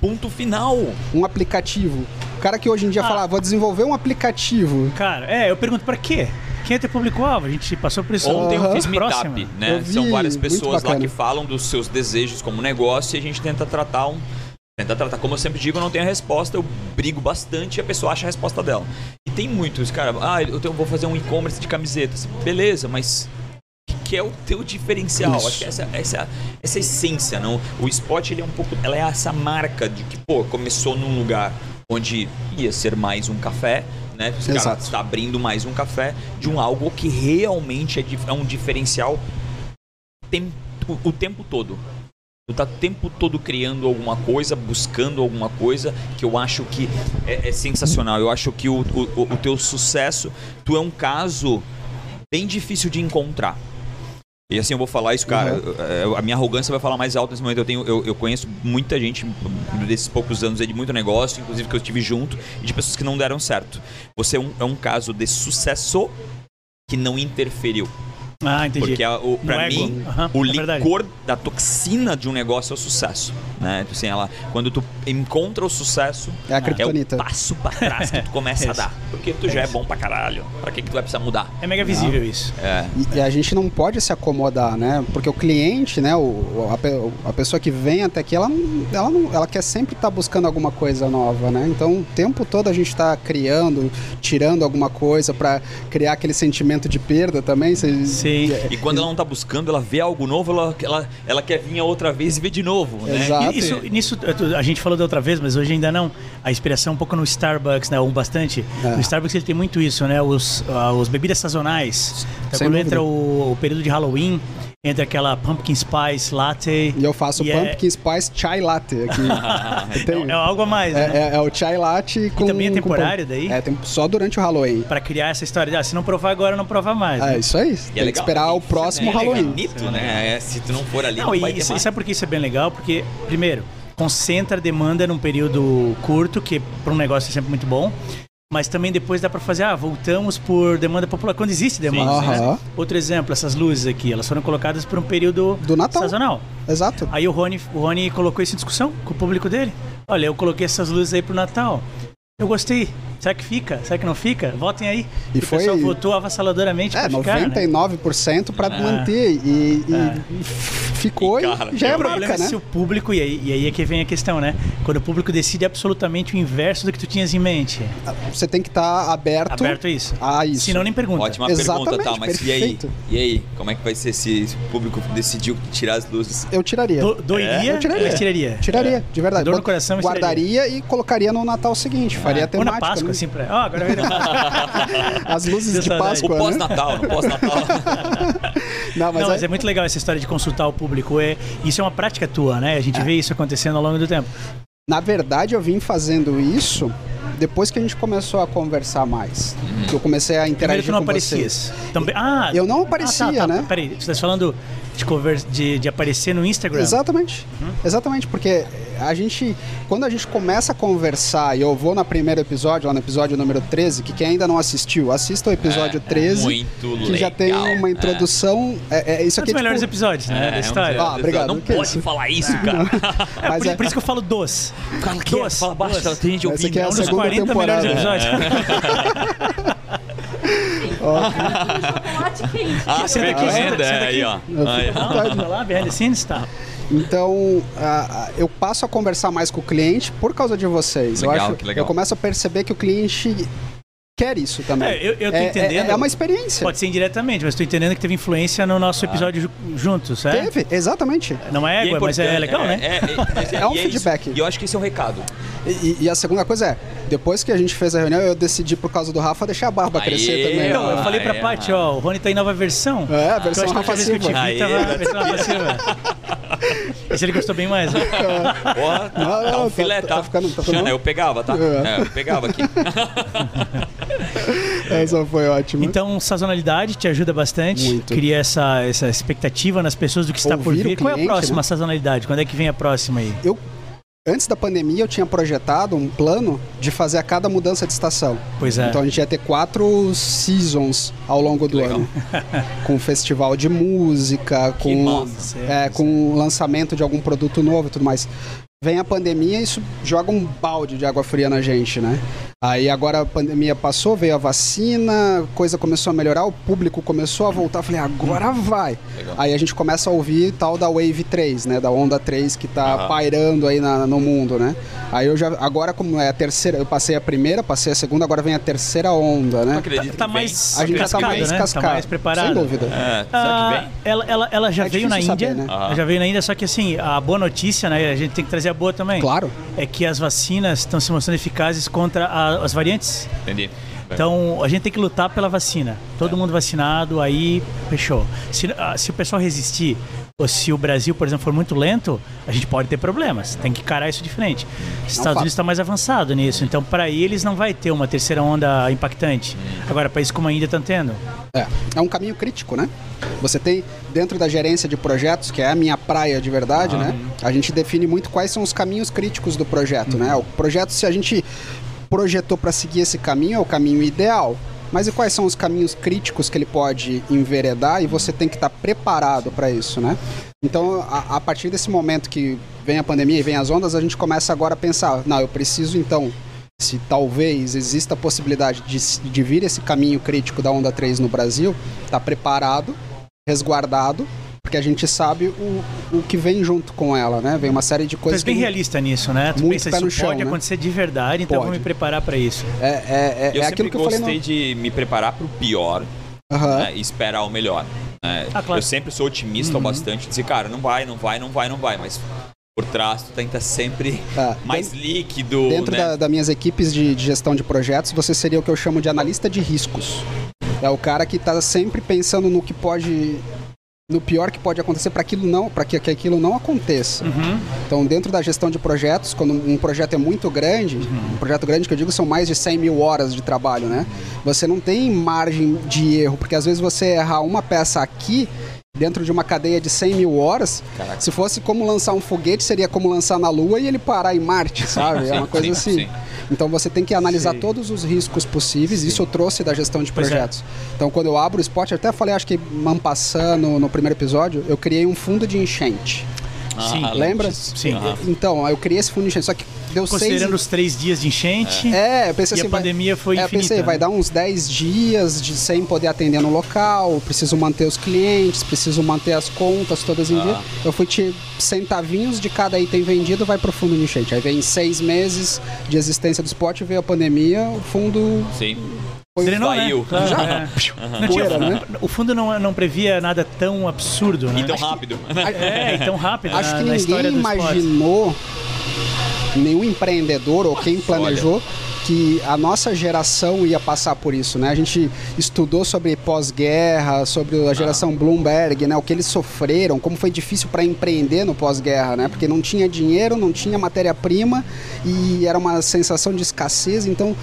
Ponto final. Um aplicativo. O cara que hoje em dia Ah. fala, "Ah, vou desenvolver um aplicativo. Cara, é, eu pergunto pra quê? Quem é teu público-alvo? A gente passou por isso Ontem eu Aham. fiz meetup, né? Eu vi, São várias pessoas lá que falam dos seus desejos como negócio e a gente tenta tratar um. Tenta tratar, como eu sempre digo, eu não tenho a resposta, eu brigo bastante e a pessoa acha a resposta dela. E tem muitos, cara, ah, eu vou fazer um e-commerce de camisetas. Beleza, mas que, que é o teu diferencial? Isso. Acho que essa, essa, essa essência, não? O Spot, ele é um pouco, ela é essa marca de que, pô, começou num lugar onde ia ser mais um café, né? Os Exato. está abrindo mais um café de um algo que realmente é, é um diferencial tem- o, o tempo todo. Tu tá o tempo todo criando alguma coisa, buscando alguma coisa, que eu acho que é, é sensacional. Eu acho que o, o, o teu sucesso, tu é um caso bem difícil de encontrar. E assim eu vou falar isso, cara. Uhum. A minha arrogância vai falar mais alto nesse momento. Eu, tenho, eu, eu conheço muita gente desses poucos anos aí de muito negócio, inclusive que eu estive junto, e de pessoas que não deram certo. Você é um, é um caso de sucesso que não interferiu. Ah, entendi. Porque a, o, No pra ego. mim, Aham, o é verdade. licor da toxina de um negócio é o sucesso. Né? Tipo Assim, ela, quando tu encontra o sucesso, É a o criptonita. passo pra trás que tu <laughs> começa a Isso. dar. Porque tu já é bom pra caralho. Pra que, que tu vai precisar mudar? É mega visível isso. É. E, e a gente não pode se acomodar, né? Porque o cliente, né? O, a, a pessoa que vem até aqui, ela, não, ela, não, ela quer sempre estar buscando alguma coisa nova, né? Então, o tempo todo a gente está criando, tirando alguma coisa para criar aquele sentimento de perda também. Cê- Sim. E quando ela não tá buscando, ela vê algo novo, ela, ela, ela quer vir a outra vez e ver de novo. Né? Exato. E Isso, nisso, a gente falou da outra vez, mas hoje ainda não. A inspiração um pouco no Starbucks, né? Um bastante. É. No Starbucks ele tem muito isso, né? Os, ah, os bebidas sazonais. Então, Sem quando dúvida. entra o, o período de Halloween, entra aquela pumpkin spice latte. E eu faço E é- pumpkin spice chai latte aqui. <laughs> É, é algo a mais, né? é, é- é o chai latte com. também é temporário daí? É, tem, só durante o Halloween. Pra criar essa história de, ah, se não provar agora, não provar mais. É né? isso aí. E é tem que legal, esperar o próximo é Halloween. bonito, né? É, se tu não for ali, não, Não, vai e, ter e mais. sabe por que isso é bem legal? Porque, primeiro, concentra a demanda num período curto, que para um negócio é sempre muito bom. Mas também depois dá para fazer, ah, voltamos por demanda popular, quando existe demanda. sim. né? Outro exemplo, essas luzes aqui, elas foram colocadas por um período Do Natal. sazonal. Exato. Aí o Rony, o Rony colocou isso em discussão com o público dele. Olha, eu coloquei essas luzes aí pro Natal. Eu gostei. Será que fica? Será que não fica? Votem aí. E o foi- pessoal votou avassaladoramente É, pra ficar, né? 99% para manter. E, e- e ficou E, e, cara, já é o problema marca, é né? se o público, e aí, e aí é que vem a questão, né? Quando o público decide absolutamente o inverso do que tu tinhas em mente. Você tem que estar aberto, Aberto a isso. a isso. Se não, nem pergunta. Ótima Exatamente, pergunta, tá? Mas e aí? perfeito. E aí? Como é que vai ser se o público decidiu tirar as luzes? Eu tiraria. Do, doiria, Eu tiraria. mas tiraria. Tiraria, de verdade. Dor no coração, Guardaria e colocaria no Natal seguinte. Faria Ou na temática. Páscoa, né? Assim, pra... Ó, agora vai <laughs> As luzes de. O Páscoa, né? pós-natal, no pós-natal. <laughs> Não, mas, Não, mas é- é muito legal essa história de consultar o público. É, isso é uma prática tua, né? A gente É. vê isso acontecendo ao longo do tempo. na verdade eu vim fazendo isso depois que a gente começou a conversar mais. Que eu comecei a Primeiro interagir tu não com aparecias. vocês. Também... Ah, Eu não ah, aparecia, tá, tá. né? Peraí, você tá falando de, de, de aparecer no Instagram? Exatamente. Uhum. Exatamente, porque a gente, quando a gente começa a conversar, e eu vou no primeiro episódio, lá no episódio número 13, que quem ainda não assistiu, assista o episódio É, é 13, muito que já tem legal, uma é. introdução. É, é, isso Um aqui dos é melhores tipo, episódios, né? É, da é um história. dos- Ah, obrigado, Não pode isso? falar isso, <laughs> cara. É, mas por, é- por isso que eu falo dos. Cara, que fala baixo, duas. tem gente ouvindo. aqui é a É um dos segunda 40 temporada. melhores episódios. <laughs> <laughs> Ah, Senta aqui, tá senta, vendo? senta É, aqui. aí, ó. Aí, lá, tá. Então, ah, eu passo a conversar mais com o cliente por causa de vocês. Legal, eu acho, que legal. eu começo a perceber que o cliente quer isso também. É, eu, eu tô É- é- entendendo. É, uma experiência. Pode ser indiretamente, mas tô entendendo que teve influência no nosso episódio ju- juntos, é? Teve, exatamente. Não é E égua, mas é legal, né? É, é, É um e feedback. E eu acho que esse é um recado. E, e a segunda coisa é, depois que a gente fez a reunião, eu decidi, por causa do Rafa, deixar a barba Aê, crescer também. Então, eu Ah, falei pra é. Paty, ó, o Rony tá em nova versão. É, a versão que Rafa que Silva. vi Aê, tava versão Rafa Silva. Esse ele gostou bem mais, né? Ó, tá, Não, tá um filé, tá- tá? tá ficando- tá Xana, eu pegava, tá? É. É, eu pegava aqui. <laughs> Essa foi ótima. Então, sazonalidade te ajuda bastante. Muito. Cria essa, essa expectativa nas pessoas do que está por Ouvir o vir. Qual é a cliente, próxima né? sazonalidade? Quando é que vem a próxima aí? Eu, antes da pandemia, eu tinha projetado um plano de fazer a cada mudança de estação. Pois é. Então a gente ia ter quatro seasons ao longo do Legal. ano. <laughs> com festival de música, com, massa. é, com o lançamento de algum produto novo e tudo mais. Vem a pandemia e isso joga um balde de água fria na gente, né? Aí agora a pandemia passou, veio a vacina, coisa começou a melhorar, o público começou a voltar. Falei, agora vai. Legal. Aí a gente começa a ouvir tal da Wave 3, né? Da onda 3 que tá Aham. pairando aí na- no mundo, né? Aí eu já. Agora, como é a terceira, eu passei a primeira, passei a segunda, agora vem a terceira onda, né? acredito Tá que mais A gente já tá mais né? cascado. Tá mais preparado. Sem dúvida. É, Ah, será que vem? ela, ela, ela já É veio na Índia. saber, né? Ela já veio na Índia, só que assim, a boa notícia, né? A gente tem que trazer a boa também. Claro. É que as vacinas estão se mostrando eficazes contra a- as variantes. Entendi. Então a gente tem que lutar pela vacina. Todo mundo vacinado, aí fechou. Se, ah, se o pessoal resistir, ou se o Brasil, por exemplo, for muito lento, a gente pode ter problemas. Tem que encarar isso de frente. Os Estados fato. Unidos está mais avançado nisso, então para eles não vai ter uma terceira onda impactante. Agora, países como a Índia estão tendo. É, é um caminho crítico, né? Você tem, dentro da gerência de projetos, que é a minha praia de verdade, né? A gente define muito quais são os caminhos críticos do projeto, né? O projeto, se a gente projetou para seguir esse caminho, é o caminho ideal. Mas e quais são os caminhos críticos que ele pode enveredar e você tem que estar preparado para isso, né? Então, a, a partir desse momento que vem a pandemia e vem as ondas, a gente começa agora a pensar, não, eu preciso então se talvez exista a possibilidade de, de vir esse caminho crítico da onda 3 no Brasil, tá preparado, resguardado, porque a gente sabe o, o que vem junto com ela, né? Vem uma série de coisas bem que realista nisso, né? Tu Muito pensa isso no chão, pode né? acontecer de verdade, então eu vou Pode. me preparar para isso. é, é, é, Eu é sempre aquilo que eu falei gostei no... de me preparar pro pior Aham. né, e esperar o melhor. né? Ah, claro. Eu sempre sou otimista o Uhum. bastante, dizer, cara, não vai, não vai, não vai, não vai, mas por trás tu tenta sempre É, mais líquido, Dentro né? da, das minhas equipes de, de gestão de projetos, você seria o que eu chamo de analista de riscos. É o cara que está sempre pensando no que pode, no pior que pode acontecer para aquilo não, para que, que aquilo não aconteça. Uhum. Então, dentro da gestão de projetos, quando um projeto é muito grande, um projeto grande que eu digo são mais de 100 mil horas de trabalho, né? Você não tem margem de erro, porque às vezes você errar uma peça aqui dentro de uma cadeia de 100 mil horas, Caraca. se fosse como lançar um foguete, seria como lançar na Lua e ele parar em Marte, sabe? é uma sim, coisa sim, assim. sim. Então você tem que analisar Sim. todos os riscos possíveis. Isso eu trouxe da gestão de Pois é. projetos. Então quando eu abro o spot, eu até falei, acho que Mampassando no, no primeiro episódio, eu criei um fundo de enchente. Sim. Ah, Lembra? lembro. Sim. Então, eu criei esse fundo de enchente, só que deu Considerando seis... os três dias de enchente. É, eu pensei E a assim, vai- pandemia foi é, eu infinita, pensei, vai né? dar uns 10 dias de sem poder atender no local, preciso manter os clientes, preciso manter as contas todas em Ah. dia. Eu fui te centavinhos de cada item vendido, vai pro fundo de enchente. Aí vem seis meses de existência do spot, veio a pandemia, o fundo Sim. foi Drenou, né? Claro, Já? é. Não tinha- Poeira, né? O fundo não, não previa nada tão absurdo, né? E tão rápido. É, e tão rápido Acho na, que ninguém esporte. imaginou, nenhum empreendedor ou quem planejou, que a nossa geração ia passar por isso, né? A gente estudou sobre pós-guerra, sobre a geração Bloomberg, né? O que eles sofreram, como foi difícil para empreender no pós-guerra, né? Porque não tinha dinheiro, não tinha matéria-prima e era uma sensação de escassez. Então,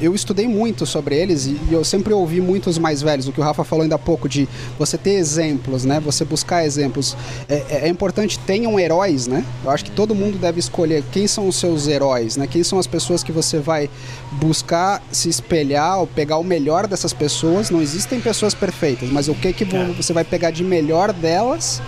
eu estudei muito sobre eles e eu sempre ouvi muitos mais velhos. O que o Rafa falou ainda há pouco de você ter exemplos, né? Você buscar exemplos. É, é- é importante tenham heróis, né? Eu acho que todo mundo deve escolher quem são os seus heróis, né? Quem são as pessoas que você vai buscar se espelhar ou pegar o melhor dessas pessoas. Não existem pessoas perfeitas, mas o que que vo- você vai pegar de melhor delas?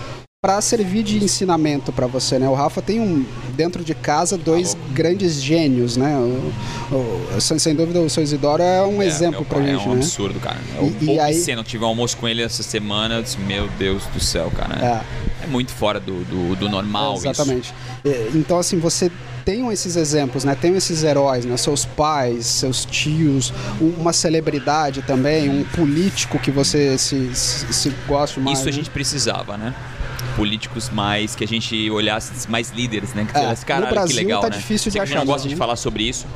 Para servir de ensinamento para você, né? O Rafa tem um dentro de casa dois grandes gênios, né? O- o- sem, sem dúvida o seu Isidoro é um É, exemplo pra pai, gente, É um né? absurdo, cara. É E- e aí- cena. Eu tive um almoço com ele essa semana. Eu disse, meu Deus do céu, cara. É, muito fora do, do, do normal isso. Exatamente. É, Então, assim, você tenham esses exemplos, né? Tenham esses heróis, né? Seus pais, seus tios, um- uma celebridade também, um político que você se, se, se goste mais. Isso a né? gente precisava, né? Políticos mais, que a gente olhasse mais líderes, né? Que É, tivesse, no caralho, que Brasil legal, tá né? difícil de que a gente achar não gosta de falar sobre isso.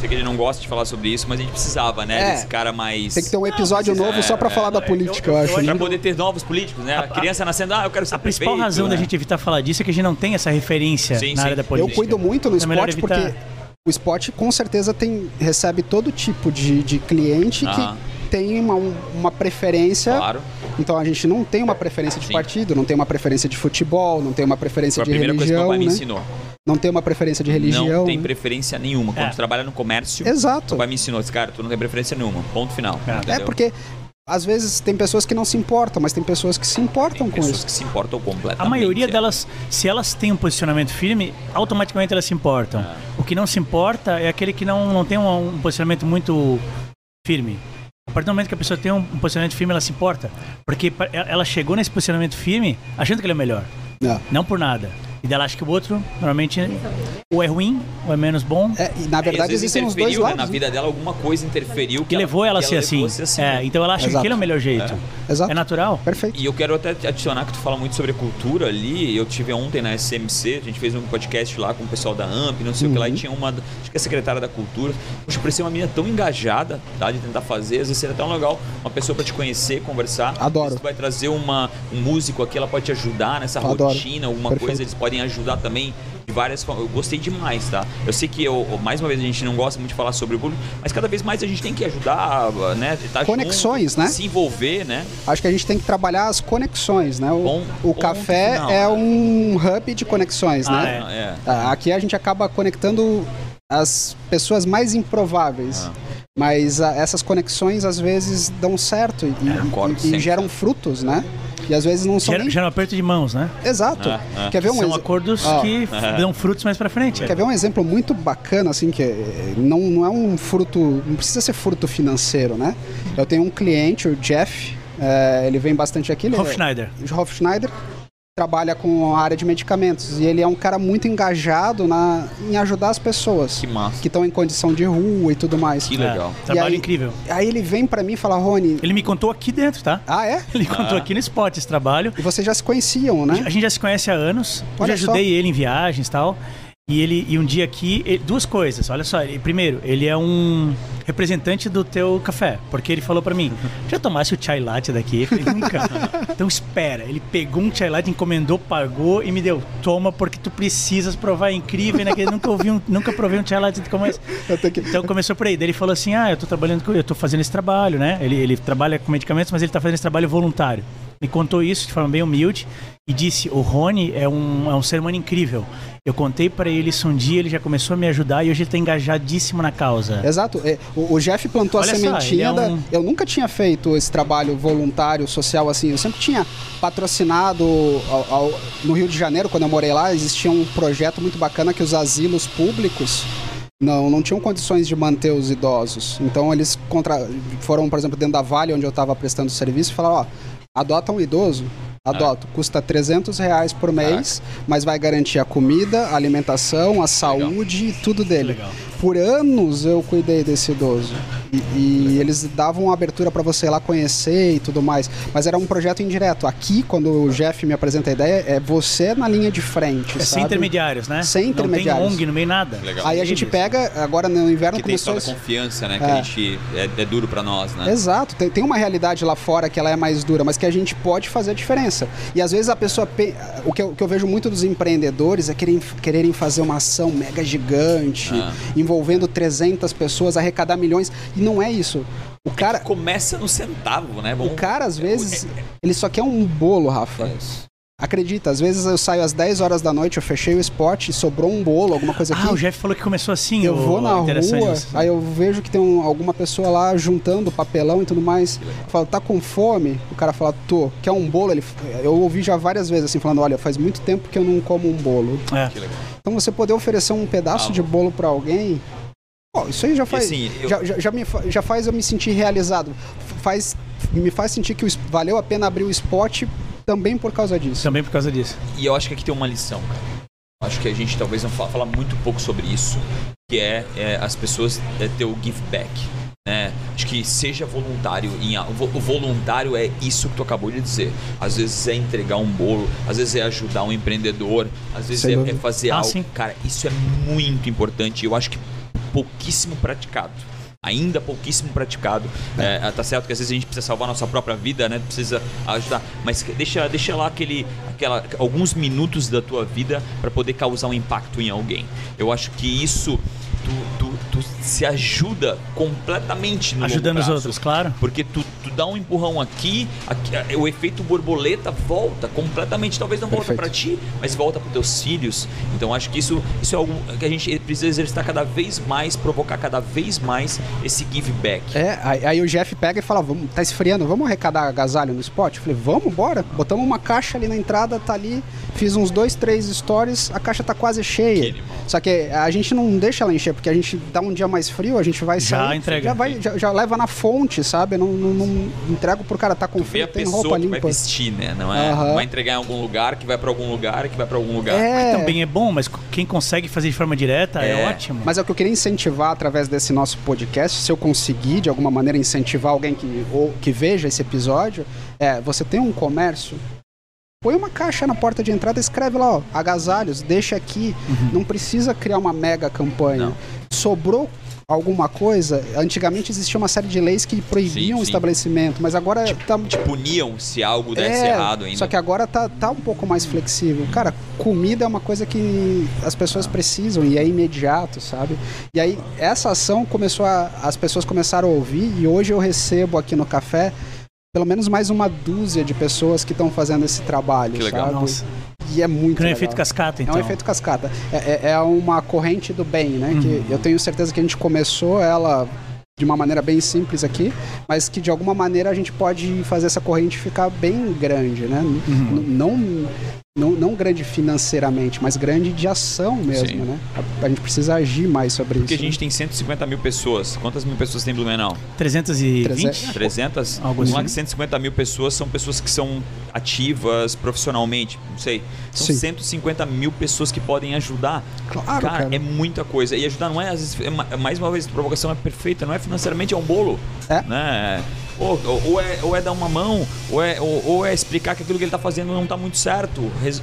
Sei que ele não gosta de falar sobre isso, mas a gente precisava, né? É. Desse cara mais... Tem que ter um episódio precisa- novo só pra é, falar da é, política, eu- eu, acho. né? Pra poder ter novos políticos, né? A, criança nascendo, ah, eu quero ser A principal prefeito, razão da né? gente evitar falar disso é que a gente não tem essa referência Sim, na sim. área da política. Eu cuido muito no É melhor esporte evitar. porque o esporte com certeza tem, recebe todo tipo de, de cliente Aham. que tem uma, um- uma preferência. Claro. Então a gente não tem uma preferência de Sim. partido, não tem uma preferência de futebol, não tem uma preferência Foi a de primeira coisa que meu religião, pai me né? ensinou. Não tem uma preferência de religião. Não tem né? preferência nenhuma. Quando É. tu trabalha no comércio, Exato. meu pai me ensinou, esse cara, tu não tem preferência nenhuma. Ponto final. É. É porque às vezes tem pessoas que não se importam, mas tem pessoas que se importam tem com pessoas isso. que se importam completamente. A maioria é. delas, se elas têm um posicionamento firme, automaticamente elas se importam. É. O que não se importa é aquele que não, não tem um, um posicionamento muito firme. A partir do momento que a pessoa tem um, um posicionamento firme, ela se importa. Porque ela chegou nesse posicionamento firme achando que ele é o melhor. É. Não por nada. E dela acha que o outro, normalmente, ou é ruim, ou é menos bom. É, e na É, às verdade vezes existem os dois interferiu, né, lados. Na né? vida dela, alguma coisa interferiu que, Que levou ela a ser assim. ser É, né? então ela acha que Exato. aquele é o melhor jeito. Exato. É natural. Perfeito. E eu quero até adicionar que tu fala muito sobre a cultura ali. Eu tive ontem na SMC, a gente fez um podcast lá com o pessoal da AMP, não sei o que lá, e Uhum. tinha uma, acho que é a secretária da cultura. Poxa, parecia uma menina tão engajada, tá? De tentar fazer, às vezes seria tão legal uma pessoa pra te conhecer, conversar. Adoro. Vezes Tu vai trazer uma, um músico aqui, ela pode te ajudar nessa Adoro. rotina, alguma Perfeito. coisa, eles podem ajudar também de várias formas. Eu gostei demais, tá? Eu sei que eu, mais uma vez, a gente não gosta muito de falar sobre o público, mas cada vez mais a gente tem que ajudar, né? Tá Conexões, junto, né? Se envolver, né? Acho que a gente tem que trabalhar as conexões, né? O, Bom, o café é né? um hub de conexões, Ah, né? É. Ah, Aqui a gente acaba conectando as pessoas mais improváveis. Mas ah, essas conexões às vezes dão certo e, É, e- e geram frutos, né? E às vezes não são Gera, nem... gera um aperto de mãos, né? Exato. É, é. Quer ver um São exe- acordos Ó, que dão frutos mais pra frente. Quer ver um exemplo muito bacana, assim, que é- não, não é um fruto, não precisa ser fruto financeiro, né? Eu tenho um cliente, o Jeff, é, ele vem bastante aqui. Ele, Hofschneider. o Hofschneider trabalha com a área de medicamentos e ele é um cara muito engajado na, em ajudar as pessoas Que massa. que estão em condição de rua e tudo mais. Que legal. É, trabalho aí- incrível. Aí ele vem pra mim e fala, Rony, Ele me contou aqui dentro, tá? ah é? <laughs> Ele contou aqui no spot esse trabalho. E vocês já se conheciam, né? A gente já se conhece há anos. Eu Olha já ajudei ele em viagens e tal. E ele e um dia aqui, ele- duas coisas. Olha só, ele- primeiro, ele é um representante do teu café, porque ele falou pra mim: "Já tomasse o chai latte daqui?" Eu falei: "Nunca". então espera, ele pegou um chai latte, encomendou, pagou e me deu: "Toma porque tu precisas provar, é incrível, né? Eu nunca ouvi um, nunca provei um chai latte como esse". Que- Então começou por aí. Daí ele falou assim: Ah, eu tô trabalhando com. Eu tô fazendo esse trabalho, né? Ele, ele trabalha com medicamentos, mas ele tá fazendo esse trabalho voluntário. Me contou isso de forma bem humilde e disse: O Rony é um, é um ser humano incrível. Eu contei pra ele isso um dia, ele já começou a me ajudar e hoje ele tá engajadíssimo na causa. Exato. É, O, o Jeff plantou Olha a só, sementinha. ele é um- Eu nunca tinha feito esse trabalho voluntário, social assim. Eu sempre tinha patrocinado ao- ao- no Rio de Janeiro, quando eu morei lá, existia um projeto muito bacana que os asilos públicos não, não tinham condições de manter os idosos. Então eles contra... foram, por exemplo, dentro da Vale, onde eu estava prestando serviço, e falaram, ó, adota um idoso. Adoto, custa 300 reais por mês, mas vai garantir a comida, a alimentação, a saúde e tudo dele. legal. Por anos eu cuidei desse idoso. E, e eles davam abertura para você ir lá conhecer e tudo mais. Mas era um projeto indireto. Aqui, quando o Jeff me apresenta a ideia, é você na linha de frente. É sabe? sem intermediários, né? Sem intermediários. Não tem ONG, não tem nada. Legal. Aí a gente pega, agora no inverno Que tem começou. toda a esse- confiança, né? Que É. a gente. É, é duro pra nós, né? Exato, tem, tem uma realidade lá fora que ela é mais dura, mas que a gente pode fazer a diferença. E às vezes a pessoa. pe- O que eu, o que eu vejo muito dos empreendedores é querem, quererem fazer uma ação mega gigante, Ah. envolvendo 300 pessoas, arrecadar milhões. E não é isso. O cara, Começa no centavo, né? o Vamos- cara às vezes, ele só quer um bolo, Rafa. Acredita, às vezes eu saio às 10 horas da noite, eu fechei o spot e sobrou um bolo, alguma coisa aqui. Ah, o Jeff falou que começou assim. Eu vou na rua, isso. aí eu vejo que tem um- alguma pessoa lá juntando papelão e tudo mais. Eu falo, tá com fome? O cara fala, tô. Quer um bolo? Ele, eu ouvi já várias vezes assim, falando, olha, faz muito tempo que eu não como um bolo. É. Que legal. Então você poder oferecer um pedaço Ah, de bolo pra alguém, pô, isso aí já faz, assim, eu- já, já, já me, já faz eu me sentir realizado. Faz, me faz sentir que o valeu a pena abrir o spot também por causa disso. Também por causa disso. E eu acho que aqui tem uma lição, cara. Acho que a gente talvez não fala, fala muito pouco sobre isso, que é, é, as pessoas é, ter o give back. Né? Acho que seja voluntário. Em, o vo- o voluntário é isso que tu acabou de dizer. Às vezes é entregar um bolo, às vezes é ajudar um empreendedor, às vezes é, é fazer Ah, algo. sim. Cara, isso é muito importante. Eu acho que pouquíssimo praticado. Ainda pouquíssimo praticado. É, tá certo que às vezes a gente precisa salvar nossa própria vida, né? Precisa ajudar. Mas deixa, deixa lá aquele, aquela, alguns minutos da tua vida para poder causar um impacto em alguém. Eu acho que isso tu, tu, tu se ajuda completamente no Ajudando longo os prazo. outros, claro. Porque tu, tu dá um empurrão aqui, aqui, o efeito borboleta volta completamente. Talvez não volta Perfeito. para ti, mas volta para teus filhos. Então acho que isso, isso é algo que a gente precisa exercitar cada vez mais, provocar cada vez mais esse give back. É, aí, aí o Jeff pega e fala, vamos, tá esfriando, vamos arrecadar agasalho no spot? Eu falei, vamos, bora. Botamos uma caixa ali na entrada, tá ali, fiz uns dois, três stories, a caixa tá quase cheia. Que. Só que a gente não deixa ela encher, porque a gente dá um dia mais frio, a gente vai Já sair, entrega. Já, vai, já, já leva na fonte, sabe? Não, não, não entrego pro cara tá com Tu frio, tem roupa que vai limpa. vestir, né? Não é Aham. vai entregar em algum lugar, que vai para algum lugar, que vai para algum lugar. É, Também é bom, mas quem consegue fazer de forma direta é, É. ótimo. Mas é o que eu queria incentivar através desse nosso podcast, se eu conseguir de alguma maneira incentivar alguém que, ou, que veja esse episódio, é você tem um comércio, põe uma caixa na porta de entrada, escreve lá, ó, agasalhos, deixa aqui, não precisa criar uma mega campanha. Não. Sobrou alguma coisa, antigamente existia uma série de leis que proibiam Sim, o sim. estabelecimento, mas agora tá Puniam se algo desse é, errado ainda. Só que agora tá, tá um pouco mais flexível. Cara, comida é uma coisa que as Ah. pessoas precisam e é imediato, sabe? E aí, essa ação começou a. As pessoas começaram a ouvir e hoje eu recebo aqui no café pelo menos mais uma dúzia de pessoas que estão fazendo esse trabalho, Que legal. sabe? Nossa. E é muito Que não é legal. efeito cascata, então. É um efeito cascata. É, é- é uma corrente do bem, né? Uhum. Que eu tenho certeza que a gente começou ela de uma maneira bem simples aqui, mas que de alguma maneira a gente pode fazer essa corrente ficar bem grande, né? N- Não, não, não grande financeiramente, mas grande de ação mesmo, Sim. né? A, a gente precisa agir mais sobre Porque a isso. né? gente tem 150 mil pessoas. Quantas mil pessoas tem em Blumenau? 320? 300? Algo lá assim. que 150 mil pessoas são pessoas que são ativas profissionalmente, não sei. São Sim. 150 mil pessoas que podem ajudar. Claro, cara, cara. é muita coisa. E ajudar não é, às vezes, é ma- mais uma vez, a provocação é perfeita, não é financeiramente, é um bolo. É. Né? Ou, ou- ou é, ou é dar uma mão, ou é, ou, ou é explicar que aquilo que ele está fazendo não está muito certo. Res-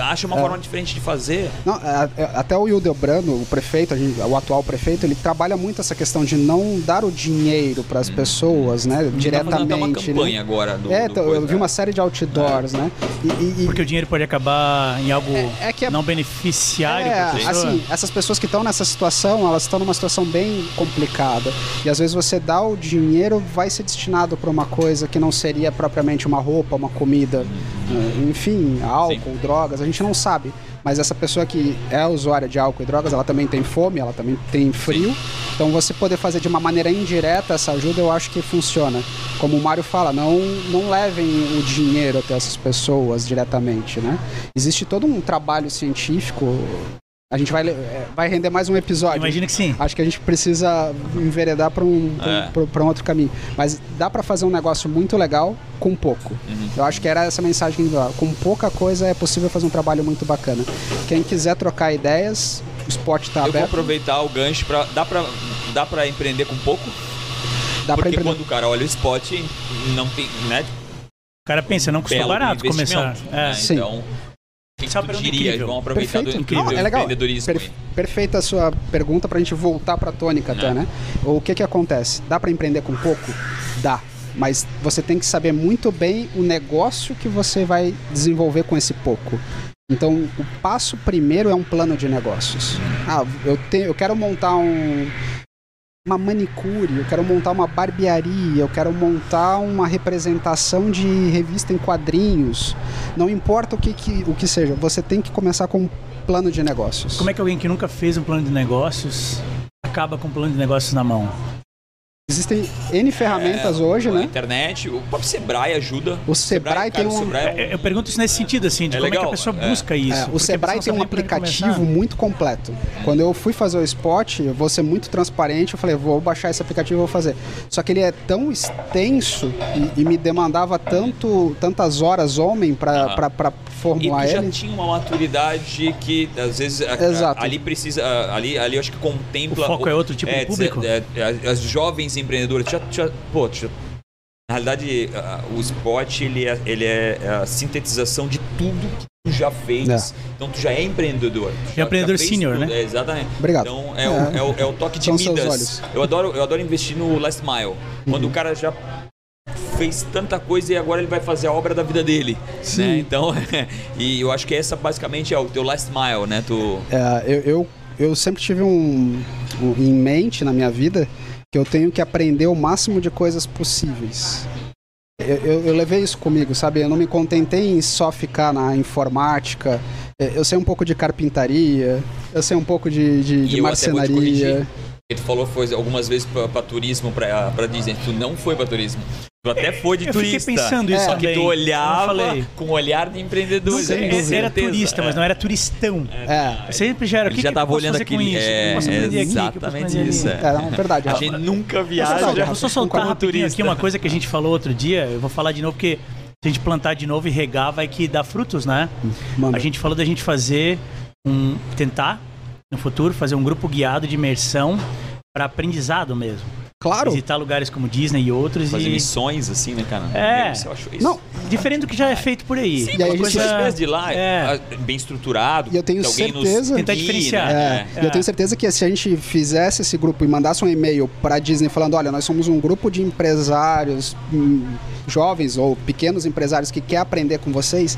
acha É. uma forma diferente de fazer. Não, a- a- até o Hildebrando, o prefeito, gente- o atual prefeito, ele trabalha muito essa questão de não dar o dinheiro para as pessoas, né, Tá fazendo diretamente. uma né? campanha agora do, É, do eu coisa. vi uma série de outdoors, né? E, e- e- Porque o dinheiro pode acabar em algo É- é que é- não beneficiário É, assim, essas pessoas que estão nessa situação, elas estão numa situação bem complicada. E às vezes você dá o dinheiro, vai ser destinado para uma coisa que não seria propriamente uma roupa, uma comida, eh, enfim, álcool, drogas, a gente não sabe. Mas essa pessoa que é usuária de álcool e drogas, ela também tem fome, ela também tem frio. Então você poder fazer de uma maneira indireta essa ajuda, eu acho que funciona. Como o Mário fala, não, não levem o dinheiro até essas pessoas diretamente, né? Existe todo um trabalho científico. A gente vai, é, vai render mais um episódio. Imagina que sim. Acho que a gente precisa enveredar para um, pra um- É. pra- pra um outro caminho. Mas dá para fazer um negócio muito legal com pouco. Uhum. Eu acho que era essa mensagem. Com pouca coisa é possível fazer um trabalho muito bacana. Quem quiser trocar ideias, o spot está Eu vou aberto. aproveitar o gancho para dá para dá para empreender com pouco, Dá para porque empreender. quando o cara olha o spot não tem, né? O cara pensa, não custou belo barato começar. É. né? Sim. Então, o que Isso é tu diria? incrível. Vamos aproveitar Perfeito. do incrível Não, é legal. empreendedorismo. Per- perfeita a sua pergunta para a gente voltar para a tônica até, né? O que que acontece? Dá para empreender com pouco? Dá. Mas você tem que saber muito bem o negócio que você vai desenvolver com esse pouco. Então, o passo primeiro é um plano de negócios. Ah, eu, tenho, eu quero montar um, uma manicure, eu quero montar uma barbearia, eu quero montar uma representação de revista em quadrinhos. Não importa o que, que- o que seja, você tem que começar com um plano de negócios. Como é que alguém que nunca fez um plano de negócios acaba com um plano de negócios na mão? Existem N ferramentas hoje, A né? internet, o próprio Sebrae ajuda. O Sebrae tem cara, o um- Sebrae é um- É, Eu pergunto isso nesse sentido, assim, de É como é que legal, a pessoa é. busca isso. É, o porque a Sebrae tem um aplicativo muito completo. Quando eu fui fazer o spot, eu vou ser muito transparente, eu falei, vou baixar esse aplicativo e vou fazer. Só que ele é tão extenso e, e me demandava tanto, tantas horas homem pra Aham. pra- pra E formular tu já ele. tinha uma maturidade que às vezes a- a- Exato. ali precisa, a- ali, ali eu acho que contempla. O foco é outro tipo de público? é, é, as jovens empreendedoras, já, já, pô, já- na realidade o spot ele é, ele é a sintetização de tudo que tu já fez. É. Então tu já é empreendedor. Tu É empreendedor tudo. né? É, exatamente. Obrigado. Então é, O, É. é, o, é o toque de São seus Midas. olhos. Eu adoro, eu adoro investir no last mile. Quando o cara já fez tanta coisa e agora ele vai fazer a obra da vida dele. Sim. Né? Então, <laughs> e eu acho que essa basicamente é o teu last mile, né? Tu, É, eu, eu, eu sempre tive um, um em mente na minha vida que eu tenho que aprender o máximo de coisas possíveis. Eu, eu- eu levei isso comigo, sabe? Eu não me contentei em só ficar na informática. Eu sei um pouco de carpintaria, eu sei um pouco de, de, de marcenaria. Que tu falou foi algumas vezes pra, pra turismo, pra, pra Disney. Tu não foi pra turismo. Tu até foi de Eu fiquei turista. pensando isso Só que também. tu olhava Eu com o olhar de empreendedor. Sem é, É, dúvida. era turista, é. mas não era turistão. É, Sempre já era. Ele que já que eu tava olhando aquele. que eu É, aqui? Que eu exatamente ali? isso. É. é, não, é verdade. A gente nunca viaja. Vou só soltar rapidinho turista. aqui uma coisa que a gente falou outro dia. Eu vou falar de novo porque se a gente plantar de novo e regar, vai que dá frutos, né? Manda. A gente falou da gente fazer um. tentar, no futuro, fazer um grupo guiado de imersão para aprendizado mesmo. Claro. Visitar lugares como Disney e outros Fazer e. missões, assim, né, cara? É. Meu, eu acho isso. Não, Diferente do que já é feito por aí. Sim, E aí uma a gente- coisa de lá, É. é. bem estruturado. E eu tenho alguém nos certeza- Tentar diferenciar. né? É, e eu tenho certeza que se a gente fizesse esse grupo e mandasse um e-mail para Disney falando, olha, nós somos um grupo de empresários hum, jovens ou pequenos empresários que quer aprender com vocês,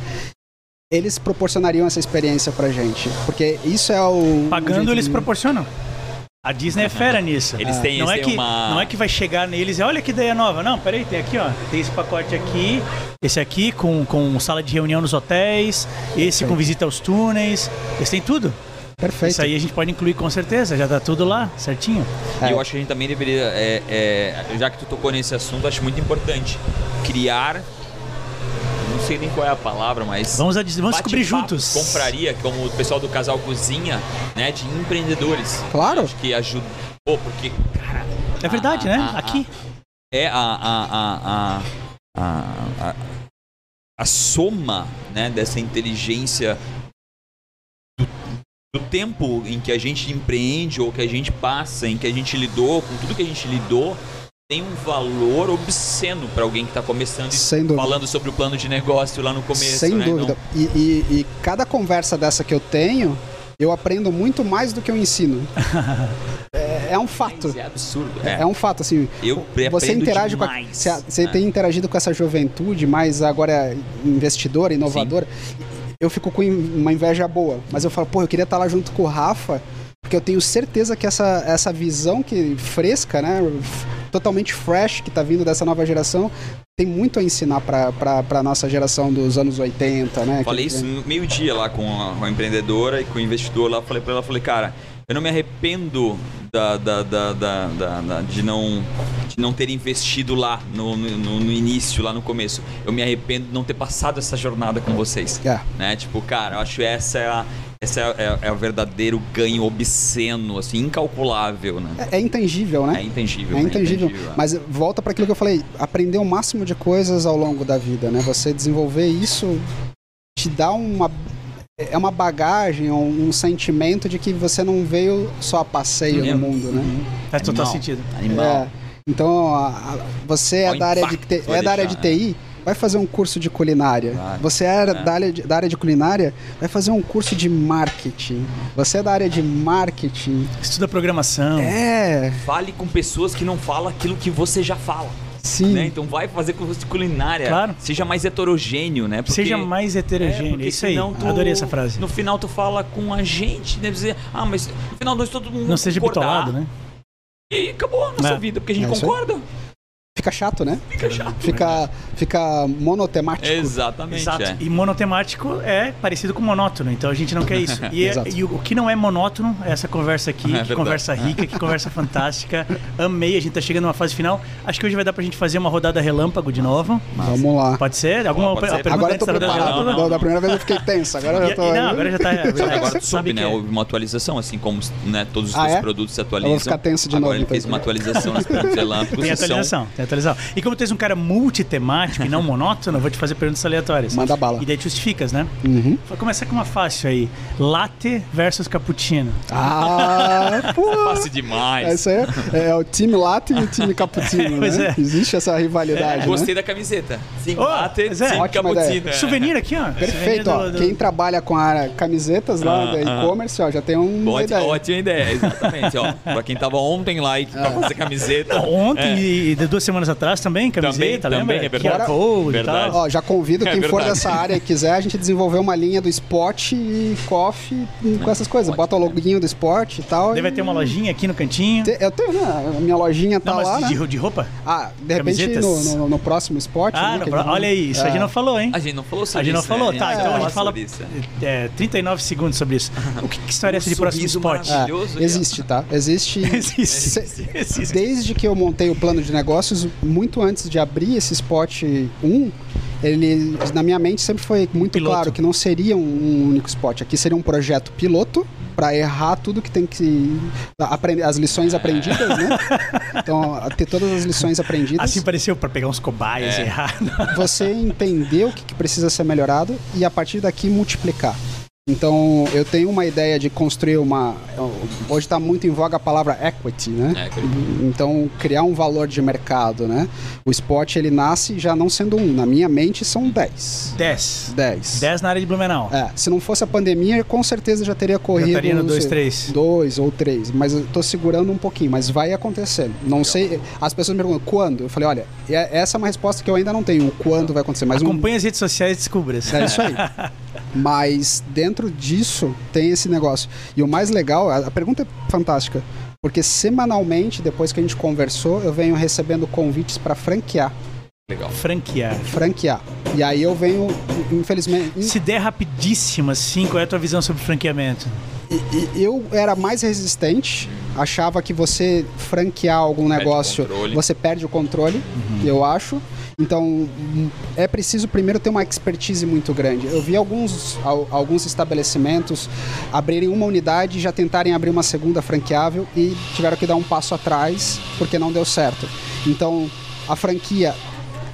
eles proporcionariam essa experiência pra gente, porque isso é o Pagando, jeito eles de- proporcionam. A Disney é fera nisso. Eles têm, não, eles é têm que, uma... não é que vai chegar neles e olha que ideia nova. Não, peraí, tem aqui, ó. Tem esse pacote aqui, esse aqui com, com sala de reunião nos hotéis, esse com visita aos túneis. Eles têm tudo. Perfeito. Isso aí a gente pode incluir com certeza, já tá tudo lá, certinho. E É. eu acho que a gente também deveria, é, é, já que tu tocou nesse assunto, acho muito importante criar. Não sei nem qual é a palavra, mas. Vamos, a- vamos descobrir juntos. Compraria, como o pessoal do casal cozinha, né? De empreendedores. Claro. Acho que ajuda. Pô, porque, cara. É verdade, a- né? a- a- Aqui. é a, a, a, a, a, a, a soma né, dessa inteligência do, do tempo em que a gente empreende ou que a gente passa, em que a gente lidou, com tudo que a gente lidou, tem um valor obsceno para alguém que está começando e falando sobre o plano de negócio lá no começo. Sem né? dúvida. E, e- e cada conversa dessa que eu tenho, eu aprendo muito mais do que eu ensino. <laughs> é, é um Não, fato. mas é absurdo. É. É. um fato, assim. Eu Você interage com a, demais, você, você né? tem interagido com essa juventude, mais agora investidora, inovadora. Eu fico com uma inveja boa, mas eu falo, pô, eu queria estar lá junto com o Rafa, porque eu tenho certeza que essa, essa visão que fresca, né, totalmente fresh que tá vindo dessa nova geração, tem muito a ensinar para para nossa geração dos anos 80, né? Falei que- isso no meio-dia lá com a, com a empreendedora e com o investidor lá. Falei pra ela, falei, cara, eu não me arrependo da, da, da, da- da- da- de, não, de não ter investido lá no, no, no início, lá no começo. Eu me arrependo de não ter passado essa jornada com vocês. É. Né? Tipo, cara, eu acho essa é a, essa é, é, é o verdadeiro ganho obsceno, assim, incalculável, né? É, é intangível, né? É intangível. É intangível. é. Mas volta para aquilo que eu falei, aprender o máximo de coisas ao longo da vida, né? Você desenvolver isso te dá uma é uma bagagem, um, um sentimento de que você não veio só a passeio no mundo, né? Faz total sentido. Animal. É. Então, a- a- você é da área de impacto T- que vai é da área de TI, vai fazer um curso de culinária. Vai. Você é, É. Da, área de, da área de culinária, vai fazer um curso de marketing. Você é da área de marketing. Estuda programação. É, Fale com pessoas que não falam aquilo que você já fala. sim. né? Então vai fazer curso de culinária. Claro. Seja mais heterogêneo, né? Porque- Seja mais É, heterogêneo. porque isso aí. tu- Adorei essa frase. No final tu fala com a gente, deve dizer, ah, mas no final nós todo mundo Não seja bitolado, né? E acabou a nossa É. vida, porque a gente É concorda. Fica chato, né? Fica chato. Fica, fica monotemático. Exatamente. Exato. é. E monotemático é parecido com monótono, então a gente não quer isso. E, <laughs> é- e o que não é monótono é essa conversa aqui, <laughs> É que conversa rica, que conversa fantástica. Amei, a gente tá chegando numa fase final. Acho que hoje vai dar pra gente fazer uma rodada relâmpago de novo. Vamos lá. Pode ser? Alguma Pode ser. a pergunta Agora eu tô preparado. relâmpago? Não, não, Da primeira vez eu fiquei tenso, agora E- já tô. e não, agora já tá. <laughs> Agora tu sabe soube, né? que- Houve uma atualização, assim como né, todos os Ah, é? produtos se Eu vou atualizam. ficar tenso de Agora novo, ele então. fez uma atualização nas perguntas relâmpagos. Tem atualização, tem atualização. E como tu és um cara multitemático e não monótono, eu vou te fazer perguntas aleatórias. Manda bala. E daí tu justificas, né? Uhum. Vou começar com uma fácil aí. Latte versus cappuccino. Ah, <laughs> pô. Fácil demais. É isso aí. É o time latte e o time cappuccino, <laughs> Pois né? é. Existe essa rivalidade, né? Gostei da camiseta. Sim, Oh, latte, é. sim, Ótima cappuccino. ideia. é. Souvenir aqui, ó. Perfeito, ó. Do- do- Quem trabalha com a camisetas lá Ah, da ah. e-commerce, ó, já tem um Ótima, ideia. ótima ideia, exatamente. Ó, pra quem tava ontem lá e <laughs> pra fazer camiseta. Ontem é, e de duas semanas atrás também, camiseta, Também, lembra? também, é verdade. E Verdade. Ó, já convido É quem for verdade. dessa área e quiser, a gente desenvolver uma linha do esporte e coffee com essas coisas. Bota o loguinho do esporte e tal. Daí vai e- ter uma lojinha aqui no cantinho. Te- Eu tenho, né? A minha lojinha tá Não, mas lá, de, né? de roupa? Ah, de repente Camisetas? no, no- no próximo esporte. Ah, né, eles vão- olha aí, isso a É. gente não falou, hein? A gente não falou sobre A gente não isso, falou, né? tá, então a gente fala isso. é, 39 segundos sobre isso. O que, que história é essa de próximo esporte? É, Maravilhoso, existe, tá? Existe. <laughs> Existe. Desde que eu montei o plano de negócios, muito antes de abrir esse spot 1, ele, na minha mente, sempre foi muito Piloto. claro que não seria um único spot. Aqui seria um projeto piloto para errar tudo que tem que aprender, as lições aprendidas, né? <laughs> Então, ter todas as lições aprendidas. Assim pareceu pra pegar uns cobaias É. e errar. você entender o que, que precisa ser melhorado e a partir daqui multiplicar. Então, eu tenho uma ideia de construir uma. Hoje está muito em voga a palavra equity, né? Equity. Então, criar um valor de mercado, né? O spot ele nasce já não sendo um. Na minha mente são 10. 10. 10. 10 na área de Blumenau. É, se não fosse a pandemia, com certeza já teria corrido. estaria no não dois, sei, três. Dois ou três. Mas eu tô segurando um pouquinho, mas vai acontecer. Não sei. As pessoas me perguntam quando. Eu falei, olha, é- essa é uma resposta que eu ainda não tenho. Quando vai acontecer? Mas um, Acompanhe as redes sociais e descubra. é isso aí. <laughs> Mas dentro disso tem esse negócio. E o mais legal, a, a pergunta é fantástica, porque semanalmente, depois que a gente conversou, eu venho recebendo convites para franquear. Legal. Franquear. franquear. E aí eu venho, infelizmente, Se der rapidíssimo assim, qual é a tua visão sobre franqueamento? Eu era mais resistente, achava que você franquear algum Perde negócio, você perde o controle, eu acho. Então, é preciso primeiro ter uma expertise muito grande. Eu vi alguns, al- alguns estabelecimentos abrirem uma unidade e já tentarem abrir uma segunda franqueável e tiveram que dar um passo atrás porque não deu certo. Então, a franquia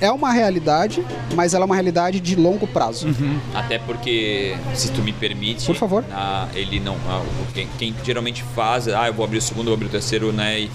é uma realidade, mas ela é uma realidade de longo prazo. Até porque, se tu me permite, Por favor. ele não. ah, quem, quem geralmente faz, ah, eu vou abrir o segundo, eu vou abrir o terceiro, né?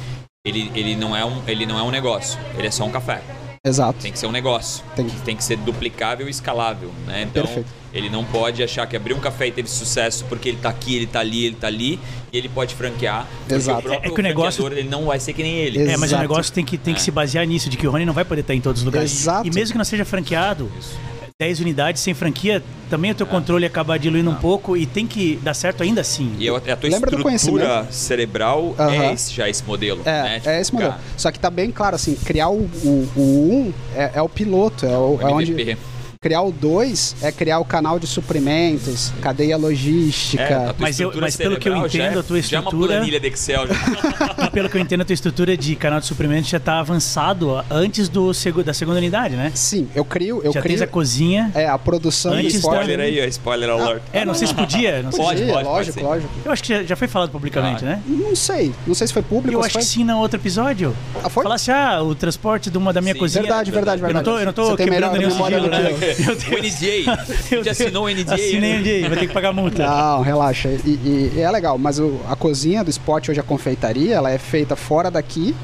ele, ele, não é um, ele não é um negócio, ele é só um café. Exato. Tem que ser um negócio. Tem. que- tem que ser duplicável e escalável, né? Então, Perfeito. ele não pode achar que abriu um café e teve sucesso porque ele tá aqui, ele tá ali, ele tá ali, e ele pode franquear. Exato. O É que o negócio- ele não vai ser que nem ele. Exato. É, mas o negócio tem que, tem que se basear nisso, de que o Rony não vai poder estar em todos os lugares. Exato. E mesmo que não seja franqueado, Isso. 10 unidades sem franquia, também o teu controle acaba diluindo um pouco e tem que dar certo ainda assim. E eu- a tua Lembra estrutura cerebral é Aham. esse, já esse modelo. É, né? é esse modelo. cara, Só que tá bem claro, assim, criar o 1 o, um é, é o piloto, é, o, o é onde. Criar o 2 é criar o canal de suprimentos, cadeia É, logística. tua Mas eu- estrutura mas pelo que eu entendo, é- a tua Já é uma estrutura- planilha de Excel. já. <laughs> Pelo que eu entendo, a tua estrutura de canal de suprimentos já tá avançado antes do, da segunda unidade, né? Sim, eu crio, eu já crio tens a cozinha. é, a produção do Antes da-. Spoiler aí, ó, spoiler alert. É, não sei se podia. Não sei Pode, se... Pode, lógico, pode, lógico. Eu acho que já, já foi falado publicamente, Ah. né? Não sei, não sei se foi público Eu acho foi... que sim, no outro episódio. Ah, foi? Falasse, ah, o transporte de uma da minha Sim. cozinha. Verdade, verdade, Eu não verdade. tô, eu não tô quebrando nenhum sigilo, do né? <laughs> O NDA. Já <laughs> assinou o NDA. Assinei né? um dia, vai ter que pagar multa. Não, relaxa. E, e- e é legal, mas o- a cozinha do Spot hoje, a confeitaria, ela é feita fora daqui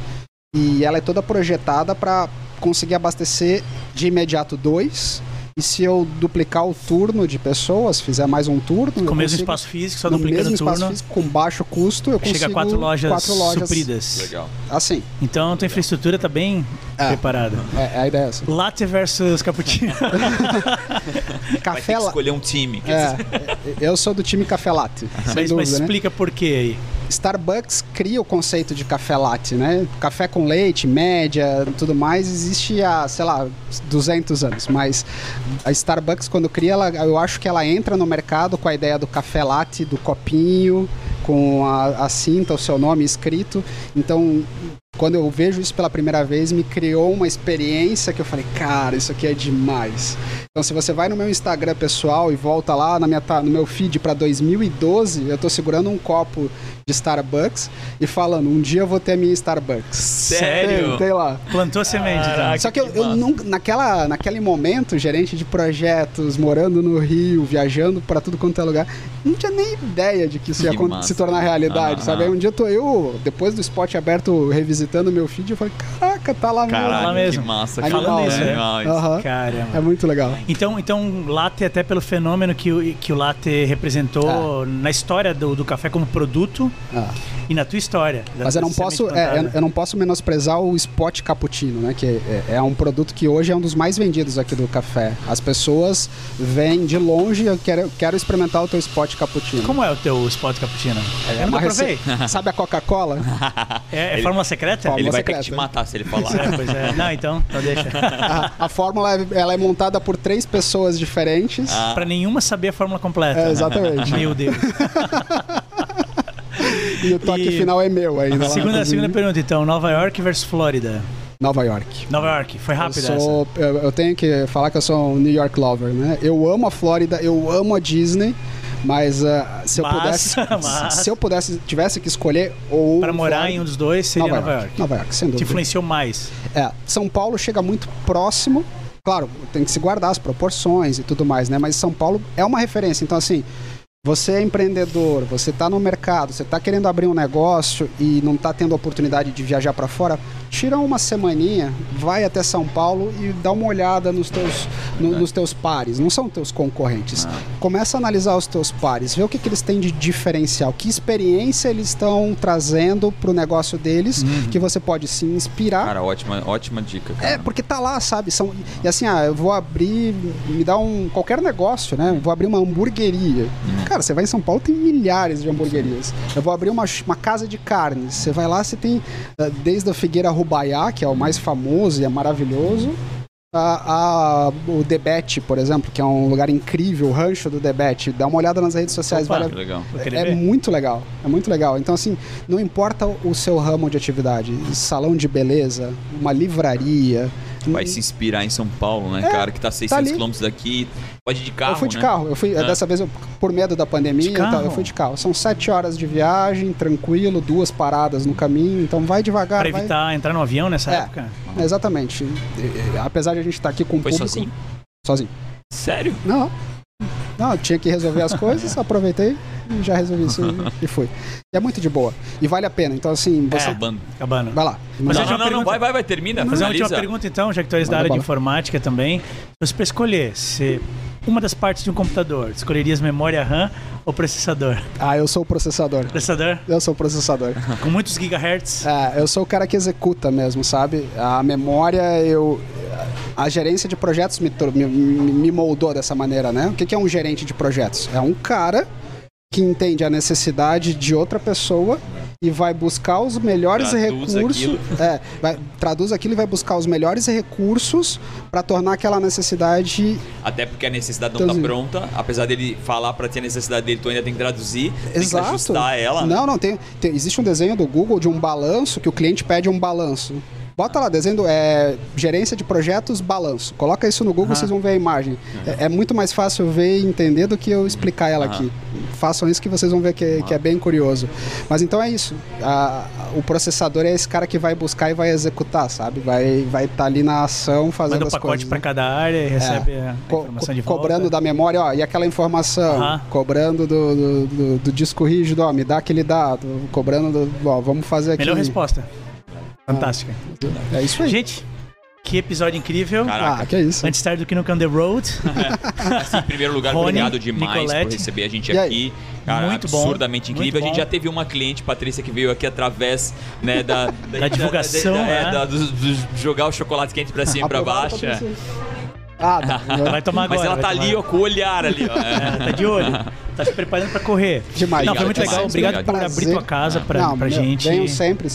e ela é toda projetada para conseguir abastecer de imediato dois. E se eu duplicar o turno de pessoas, fizer mais um turno, Com o mesmo espaço físico, só no duplicando mesmo o turno. espaço físico, com baixo custo, eu consigo Chega a quatro lojas, quatro lojas supridas. Legal. Assim, Então a tua infraestrutura tá bem É. preparada. é, a ideia é essa. Latte versus cappuccino. <laughs> Vai ter Café que la... escolher um time. É, eu sou do time café latte, mas, mas dúvida, né? explica por quê aí. Starbucks cria o conceito de café latte, né? Café com leite, média, tudo mais, existe há, sei lá, 200 anos. Mas a Starbucks, quando cria, ela, eu acho que ela entra no mercado com a ideia do café latte, do copinho, com a, a cinta, o seu nome escrito. Então, quando eu vejo isso pela primeira vez, me criou uma experiência que eu falei, cara, isso aqui é demais. Então, se você vai no meu Instagram pessoal e volta lá na minha, no meu feed para 2012, eu tô segurando um copo de Starbucks e falando, um dia eu vou ter a minha Starbucks. Sério? Tem, tem lá. Plantou semente, então. Só que eu, eu nunca, naquela, naquele momento, gerente de projetos, morando no Rio, viajando para tudo quanto é lugar, não tinha nem ideia de que isso ia Que acon- massa. se tornar realidade, Aham. sabe? Aí um dia tô eu, depois do spot aberto, revisitando meu feed, eu falei, caraca, tá lá Caraca, mesmo. lá mesmo. que massa. Animal, cara. né? Animal, isso. Caramba. É muito legal. Então, então, latte até pelo fenômeno que o, que o latte representou na história do, do café como produto Ah. e na tua história. Mas eu não posso, é, eu, eu não posso menosprezar o Spot Cappuccino, né? Que é, é um produto que hoje é um dos mais vendidos aqui do café. As pessoas vêm de longe, eu quero, quero experimentar o teu Spot Cappuccino. Como é o teu spot cappuccino? eu nunca uma provei. <laughs> Sabe a Coca-Cola? É, é Ele- fórmula secreta? Fórmula Ele vai secreta. ter que te matar se ele falar. É, pois é. Não, então, então deixa. a, a fórmula é- ela é montada por três pessoas diferentes. Ah. pra nenhuma saber a fórmula completa. É, exatamente. Meu Deus. <laughs> E o toque E- final é meu ainda. lá na Segunda, cozinha. segunda pergunta, então. Nova York versus Flórida. Nova York. Nova York. Foi Eu, rápida sou, eu, eu tenho que falar que eu sou um New York lover, né? Eu amo a Flórida, eu amo a Disney, mas ah, se eu Mas- pudesse, <laughs> mas- se eu pudesse, tivesse que escolher ou. Pra morar Flórida, em um dos dois seria Nova, Nova, York. York. Nova York, sem Te dúvida. influenciou mais. É, São Paulo chega muito próximo. Claro, tem que se guardar as proporções e tudo mais, né? Mas São Paulo é uma referência. Então, assim, você é empreendedor, você está no mercado, você está querendo abrir um negócio e não está tendo a oportunidade de viajar para fora, tira uma semaninha, vai até São Paulo e dá uma olhada nos teus, no- nos teus pares. Não são teus concorrentes. Começa a analisar os teus pares, vê o que, que eles têm de diferencial, que experiência eles estão trazendo para o negócio deles, que você pode se inspirar. Cara, ótima, ótima dica, cara. É, porque tá lá, sabe? São, e assim, ah, eu vou abrir, me dá um qualquer negócio, né? Vou abrir uma hamburgueria. Cara, você vai em São Paulo, tem milhares de hamburguerias. Eu vou abrir uma, uma casa de carnes. Você vai lá, você tem ah, desde a Figueira Rubaiá, que é o mais famoso e é maravilhoso, A, a- o Debete, por exemplo, que é um lugar incrível, o rancho do Debete. Dá uma olhada nas redes sociais. Opa, vale legal. É ver. muito legal, é muito legal. Então, assim, não importa o seu ramo de atividade, salão de beleza, uma livraria. Vai se inspirar em São Paulo, né, cara? Que tá 600 ali. quilômetros daqui. Pode ir de carro, eu fui de né? carro, eu fui, É. dessa vez, eu, por medo da pandemia, De e tal, eu fui de carro. São sete horas de viagem, tranquilo, duas paradas no caminho, então vai devagar. Pra vai- evitar entrar no avião nessa É. época? Exatamente. E- e- Apesar de a gente estar aqui com o Foi público. sozinho? Sozinho. Sério? Não. Não, eu tinha que resolver as coisas, <laughs> aproveitei e já resolvi isso e fui. E é muito de boa. E vale a pena. Então, assim, você. É. Acabando. Acabando. Vai lá. Mas Não, eu não, já não, pergunto- vai, vai, vai, termina. Fazer uma última pergunta então, já que tu és da área de bala. informática também. Se você para escolher se uma das partes de um computador, escolherias memória RAM ou processador? Ah, eu sou o processador. Processador Eu sou o processador. <laughs> com muitos gigahertz. É, eu sou o cara que executa mesmo, sabe? A memória, eu. A gerência de projetos me, me, me moldou dessa maneira, né? O que é um gerente de projetos? É um cara que entende a necessidade de outra pessoa e vai buscar os melhores Traduz recursos. É, vai, traduz aquilo e vai buscar os melhores recursos para tornar aquela necessidade Até porque a necessidade não tá Então, pronta. Apesar dele falar pra ter a necessidade dele, tu ainda tem que traduzir. Tem que Exato. ajustar ela. né? Não, não, tem, tem- Existe um desenho do Google de um balanço que o cliente pede um balanço. Bota lá, desenho é, gerência de projetos, balanço. Coloca isso no Google, vocês vão ver a imagem. É, é muito mais fácil ver e entender do que eu explicar ela aqui. Façam isso que vocês vão ver que, que é bem curioso. Mas então é isso. A- o processador é esse cara que vai buscar e vai executar, sabe? Vai estar vai tá ali na ação fazendo Manda um as pacote coisas. para né? cada área e recebe a Co- informação co- de volta. cobrando da memória, ó, e aquela informação, cobrando do, do, do- do disco rígido, ó, me dá aquele dado, cobrando do, ó, vamos fazer aqui. Melhor resposta. Fantástica. É isso aí. Gente, que episódio incrível. Caraca. Ah, que é isso. Antes tarde do que no On The Road. <laughs> Assim, em primeiro lugar, Rony, obrigado demais Nicolette. por receber a gente E aqui. Cara, Muito bom, absurdamente incrível. muito A gente bom. já teve uma cliente, Patrícia, que veio aqui através né, da, <laughs> Da divulgação, da- né? é, da- do- do jogar o chocolate quente pra cima e pra baixo. é. Ah, tá. Vai tomar agora. Mas ela tá tomar. ali, ó, com o olhar ali, ó. É, tá de olho. <laughs> Tá se preparando pra correr. Demais. Não, foi muito legal. demais, Obrigado por obrigado. abrir tua casa pra, Não, pra meu, gente. Venham sempre,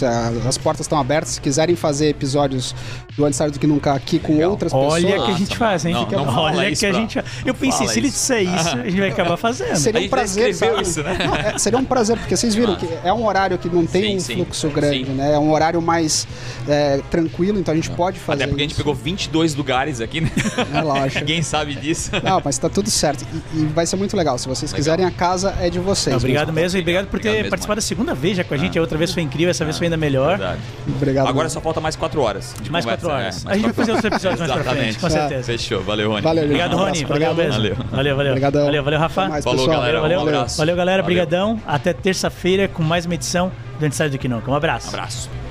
as portas estão abertas. Se quiserem fazer episódios do Tarde do que Nunca aqui com Legal. outras Olha pessoas. que a gente faz, hein? não, não Olha isso que a gente. Eu pensei, se ele isso. disser isso, <laughs> a gente vai acabar fazendo. Seria A um prazer, isso, né? Não, é, seria um prazer, porque vocês viram <laughs> que é um horário que não tem Sim, um sim. fluxo grande, Sim. né? É um horário mais é, tranquilo, então a gente pode fazer Até porque a gente isso. pegou 22 lugares aqui, né? Relaxa. <laughs> Ninguém sabe disso. Não, mas tá tudo certo. E, e vai ser muito legal. Se vocês Legal. quiserem, a casa é de vocês. Não, obrigado mesmo e obrigado por ter Obrigado mesmo, participado a segunda vez já com a gente. Ah. A outra vez foi incrível, essa vez foi ainda melhor. Verdade. Obrigado. Agora mesmo. só falta mais 4 horas. de Mais conversa, quatro horas. é, a gente vai quatro fazer outros episódios mais pra frente, com certeza. Fechou. Valeu, Rony. Valeu. Obrigado, Um. Valeu mesmo. Valeu. Valeu, valeu. Obrigadão. Valeu, valeu, Rafa. Mais, Falou, pessoal. galera. Valeu, Um valeu. abraço. Valeu, galera. Valeu. Brigadão. Até terça-feira com mais uma edição do Antes do que Nunca. Um abraço. Abraço.